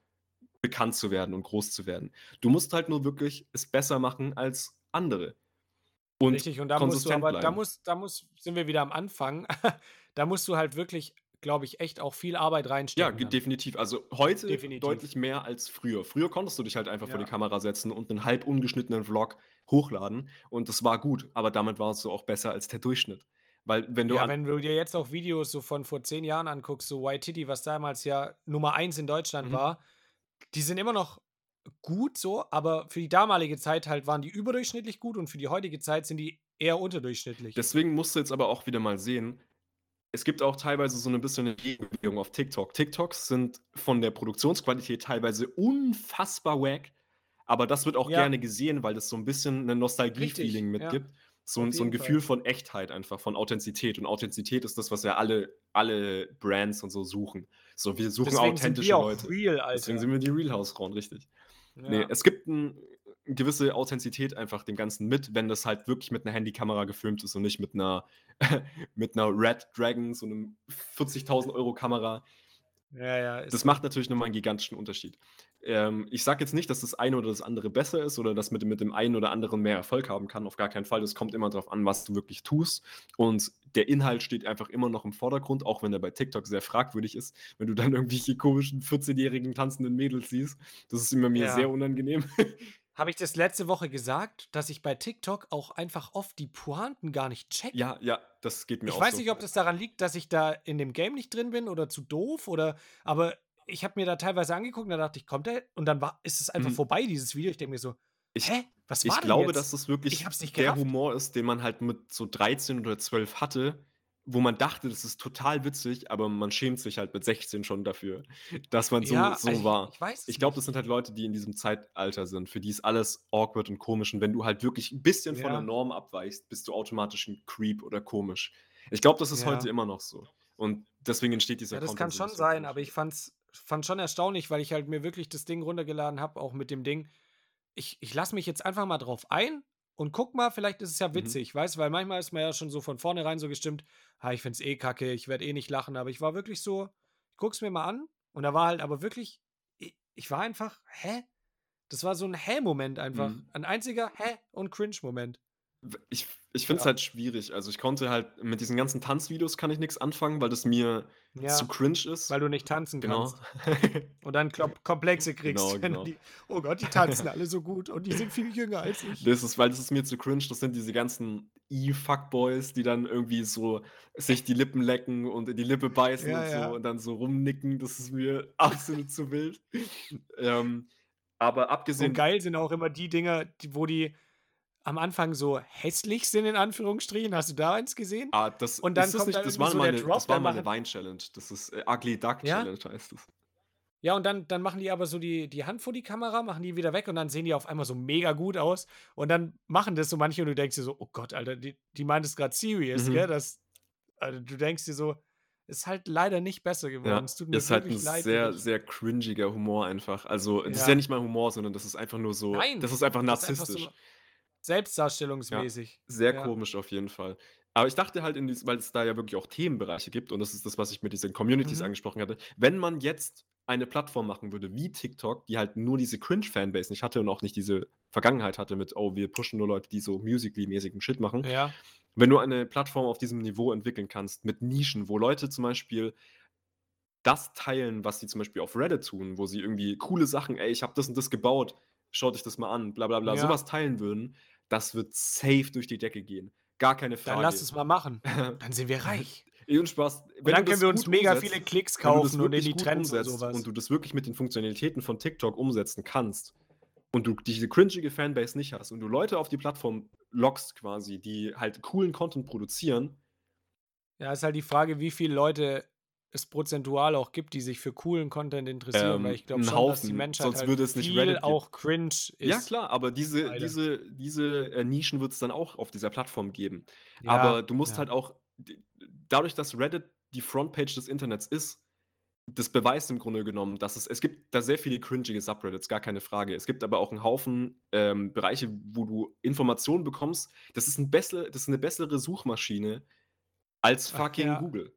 bekannt zu werden und groß zu werden. Du musst halt nur wirklich es besser machen als andere. Und Richtig, und da musst du aber, da muss, da muss, sind wir wieder am Anfang. [laughs] da musst du halt wirklich, glaube ich, echt auch viel Arbeit Ja, reinstecken. dann. definitiv. Also heute Definitiv. deutlich mehr als früher. Früher konntest du dich halt einfach vor Ja. die Kamera setzen und einen halb ungeschnittenen Vlog hochladen und das war gut, aber damit warst du auch besser als der Durchschnitt. Weil wenn du Ja, wenn du dir jetzt auch Videos so von vor zehn Jahren anguckst, so White Titty, was damals ja Nummer eins in Deutschland Mhm. war, die sind immer noch gut so, aber für die damalige Zeit halt waren die überdurchschnittlich gut und für die heutige Zeit sind die eher unterdurchschnittlich. Deswegen musst du jetzt aber auch wieder mal sehen, es gibt auch teilweise so ein bisschen eine Gegenbewegung auf TikTok. TikToks sind von der Produktionsqualität teilweise unfassbar wack, aber das wird auch Ja. gerne gesehen, weil das so ein bisschen ein Nostalgie-Feeling Richtig, ja. mitgibt. So, ein- so ein Gefühl Fall. von Echtheit einfach, von Authentizität. Und Authentizität ist das, was ja alle, alle Brands und so suchen. So, wir suchen Deswegen sind authentische wir auch Leute. real, Alter. Deswegen sind wir die Real House-Frauen, richtig. Ja. Nee, es gibt ein, eine gewisse Authentizität einfach dem Ganzen mit, wenn das halt wirklich mit einer Handykamera gefilmt ist und nicht mit einer, [laughs] mit einer Red Dragon, so einem 40.000 Euro Kamera. ja, ja, Das macht natürlich nochmal einen gigantischen Unterschied. Ähm, ich sage jetzt nicht, dass das eine oder das andere besser ist oder dass mit, mit dem einen oder anderen mehr Erfolg haben kann. Auf gar keinen Fall. Das kommt immer darauf an, was du wirklich tust. Und der Inhalt steht einfach immer noch im Vordergrund, auch wenn er bei TikTok sehr fragwürdig ist. Wenn du dann [laughs] irgendwelche komischen 14-jährigen tanzenden Mädels siehst, das ist immer mir Ja. sehr unangenehm. [laughs] Habe ich das letzte Woche gesagt, dass ich bei TikTok auch einfach oft die Pointen gar nicht check? Ja, ja, das geht mir Ich auch weiß so. nicht, ob das daran liegt, dass ich da in dem Game nicht drin bin oder zu doof oder, aber ich habe mir da teilweise angeguckt und da dachte ich, kommt der? Und dann war, ist es einfach Mhm. vorbei, dieses Video. Ich denke mir so, Ich- hä? Was Ich war denn glaube, jetzt? dass das wirklich Ich der. Humor ist, den man halt mit so 13 oder 12 hatte, wo man dachte, das ist total witzig, aber man schämt sich halt mit 16 schon dafür, dass man so, ja, so also war. Ich, ich Ich glaube, das sind halt Leute, die in diesem Zeitalter sind, für die ist alles awkward und komisch. Und wenn du halt wirklich ein bisschen von Ja. der Norm abweichst, bist du automatisch ein Creep oder komisch. Ich glaube, das ist Ja. heute immer noch so. Und deswegen entsteht dieser Ja, das kann schon sein, aber ich fand's, fand schon erstaunlich, weil ich halt mir wirklich das Ding runtergeladen habe, auch mit dem Ding. Ich, ich lasse mich jetzt einfach mal drauf ein und guck mal, vielleicht ist es ja Mhm. witzig, weißt du, weil manchmal ist man ja schon so von vornherein so gestimmt, ha, ich find's eh kacke, ich werde eh nicht lachen, aber ich war wirklich so, ich guck's mir mal an und da war halt aber wirklich, ich, ich war einfach, hä? Das war so ein Hä-Moment einfach. Mhm. Ein einziger Hä- und Cringe-Moment. Ich, ich finde es Ja. halt schwierig. Also ich konnte halt mit diesen ganzen Tanzvideos kann ich nichts anfangen, weil das mir Ja, zu cringe ist. weil du nicht tanzen genau. kannst. Und dann [laughs] Komplexe kriegst. Genau, genau. Die, oh Gott, die tanzen alle so gut und die sind viel jünger als ich. Das ist, weil das ist mir zu cringe. Das sind diese ganzen E-Fuckboys, die dann irgendwie so sich die Lippen lecken und in die Lippe beißen Ja, und so ja. und dann so rumnicken. Das ist mir [laughs] absolut zu wild. Ähm, aber Und abgesehen, geil sind auch immer die Dinger, wo die am Anfang so hässlich sind, in Anführungsstrichen. Hast du da eins gesehen? ah, das und dann ist das kommt nicht, da das war so mal der Drop, das war dann mal eine Wein-Challenge. Das ist äh, Ugly Duck Ja? Challenge heißt es. Ja, und dann, dann machen die aber so die, die Hand vor die Kamera, machen die wieder weg und dann sehen die auf einmal so mega gut aus. Und dann machen das so manche und du denkst dir so, oh Gott, Alter, die, die meint es gerade serious, Mhm. gell? Das, also du denkst dir so, ist halt leider nicht besser geworden. Ja, es tut mir ist halt ein leid. sehr, wirklich. sehr cringiger Humor einfach. Also, das ist Ja. ja nicht mal Humor, sondern das ist einfach nur so, Nein, das ist einfach Das ist einfach narzisstisch. so selbstdarstellungsmäßig. Sehr Ja. komisch auf jeden Fall. Aber ich dachte halt, in dies, weil es da ja wirklich auch Themenbereiche gibt, und das ist das, was ich mit diesen Communities Mhm. angesprochen hatte, wenn man jetzt eine Plattform machen würde wie TikTok, die halt nur diese Cringe-Fanbase nicht hatte und auch nicht diese Vergangenheit hatte mit, oh, wir pushen nur Leute, die so Musically-mäßigen Shit machen. Ja. Wenn du eine Plattform auf diesem Niveau entwickeln kannst, mit Nischen, wo Leute zum Beispiel das teilen, was sie zum Beispiel auf Reddit tun, wo sie irgendwie coole Sachen, ey, ich habe das und das gebaut, schaut euch das mal an, bla bla bla, Ja. sowas teilen würden, das wird safe durch die Decke gehen. Gar keine Frage. Dann lass es mal machen. [laughs] Dann sind wir reich. Eh, und Spaß. Und dann können wir uns mega umsetzt, viele Klicks kaufen und in die Trends und sowas. und du das wirklich mit den Funktionalitäten von TikTok umsetzen kannst und du diese cringige Fanbase nicht hast und du Leute auf die Plattform lockst quasi, die halt coolen Content produzieren, Ja, ist halt die Frage, wie viele Leute es prozentual auch gibt, die sich für coolen Content interessieren, Ähm, weil ich glaube schon, dass die Haufen, Menschheit sonst halt würde es nicht viel Reddit auch cringe ist. Ja, klar, aber diese, Leider. diese, diese äh, Nischen wird es dann auch auf dieser Plattform geben. Ja, aber du musst ja. halt auch, dadurch, dass Reddit die Frontpage des Internets ist, das beweist im Grunde genommen, dass es, es gibt da sehr viele cringige Subreddits, gar keine Frage. Es gibt aber auch einen Haufen ähm, Bereiche, wo du Informationen bekommst. Das ist, ein bessere, das ist eine bessere Suchmaschine als Ach, fucking ja. Google.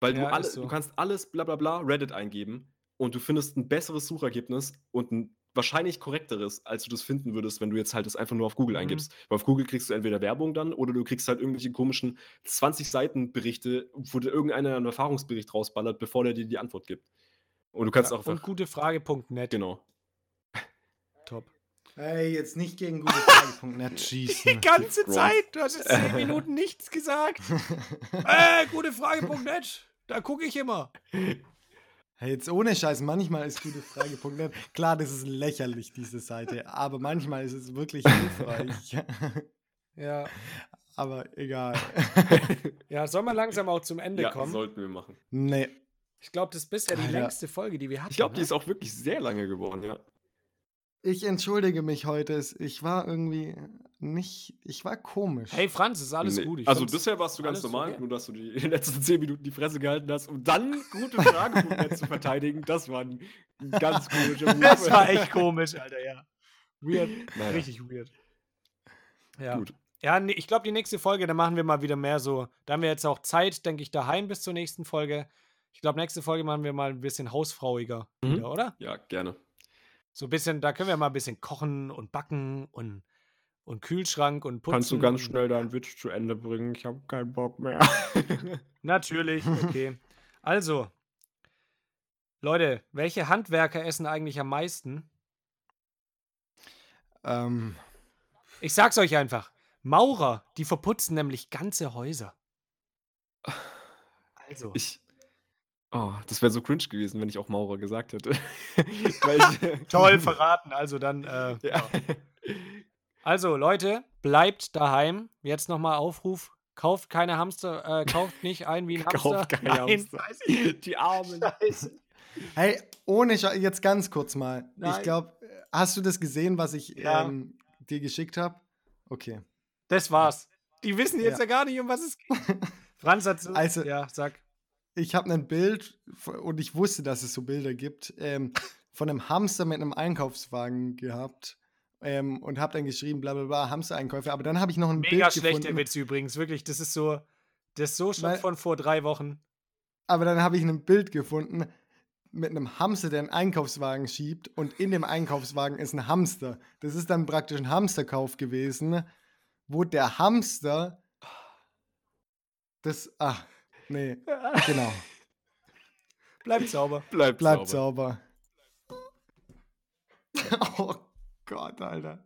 Weil du, Ja, alle, ist so. du kannst alles bla bla bla Reddit eingeben und du findest ein besseres Suchergebnis und ein wahrscheinlich korrekteres, als du das finden würdest, wenn du jetzt halt das einfach nur auf Google Mhm. eingibst. Weil auf Google kriegst du entweder Werbung dann oder du kriegst halt irgendwelche komischen 20 Seiten Berichte, wo dir irgendeiner einen Erfahrungsbericht rausballert, bevor der dir die Antwort gibt. Und du kannst Ja, auch und einfach, gutefrage.net. genau. Top. Hey, jetzt nicht gegen [laughs] gutefrage.net schießen. Die ganze. Zeit, du hast jetzt zehn Minuten nichts gesagt. [laughs] äh, gutefrage.net. Da gucke ich immer. Hey, jetzt ohne Scheiß, manchmal ist gutefrage.net, klar, das ist lächerlich, diese Seite, aber manchmal ist es wirklich hilfreich. [laughs] Ja. aber egal. [laughs] Ja, soll man langsam auch zum Ende Ja, kommen? sollten wir machen. Nee. Ich glaube, das ist bisher die Alter. längste Folge, die wir hatten. Ich glaube, die ne? ist auch wirklich sehr lange geworden, ja. Ich entschuldige mich heute. Ich war irgendwie nicht. Ich war komisch. Hey Franz, ist alles Nee. gut. Ich also bisher warst du ganz normal, okay. nur dass du die [laughs] letzten 10 Minuten die Fresse gehalten hast, um dann gute Fragen zu verteidigen. Das war ein ein ganz komischer Move. [laughs] Das war echt komisch, Alter, ja. Weird. Naja. Richtig weird. Ja. Gut. Ja, nee, ich glaube, die nächste Folge, da machen wir mal wieder mehr so. Da haben wir jetzt auch Zeit, denke ich, daheim bis zur nächsten Folge. Ich glaube, nächste Folge machen wir mal ein bisschen hausfrauiger Mhm. wieder, oder? Ja, gerne. So ein bisschen, da können wir mal ein bisschen kochen und backen und, und Kühlschrank und putzen. und- schnell deinen Witz zu Ende bringen? Ich habe keinen Bock mehr. [laughs] Natürlich, okay. Also, Leute, welche Handwerker essen eigentlich am meisten? Ähm, Ich sag's euch einfach. Maurer, die verputzen nämlich ganze Häuser. [sighs] Also. ich. Oh, das wäre so cringe gewesen, wenn ich auch Maurer gesagt hätte. [laughs] Ich, Toll verraten. Also dann. Äh, [laughs] Ja. ja. Also Leute, bleibt daheim. Jetzt nochmal Aufruf. Kauft keine Hamster, äh, kauft nicht ein wie ein [laughs] Hamster. Kauft keine Nein, Hamster. Die Armen. Scheiße. hey, ohne Scheiß, jetzt ganz kurz mal. Nein. Ich glaube, hast du das gesehen, was ich Ja. ähm, dir geschickt habe? Okay. Das war's. Die wissen jetzt ja, Ja. gar nicht, um was es geht. Franz hat so. Also- ja, sag. Ich habe ein Bild und ich wusste, dass es so Bilder gibt, ähm, von einem Hamster mit einem Einkaufswagen gehabt ähm, und habe dann geschrieben, bla bla bla, Hamster-Einkäufe. Aber dann habe ich noch ein Mega Bild schlechter gefunden. Witz übrigens. Wirklich, das ist so. Das ist so schon Weil- von vor drei Wochen. Aber dann habe ich ein Bild gefunden mit einem Hamster, der einen Einkaufswagen schiebt und in dem Einkaufswagen ist ein Hamster. Das ist dann praktisch ein Hamsterkauf gewesen, wo der Hamster das, ach, nee, [laughs] genau, Bleibt sauber. Bleibt, bleibt sauber. sauber. [laughs] oh Gott, Alter.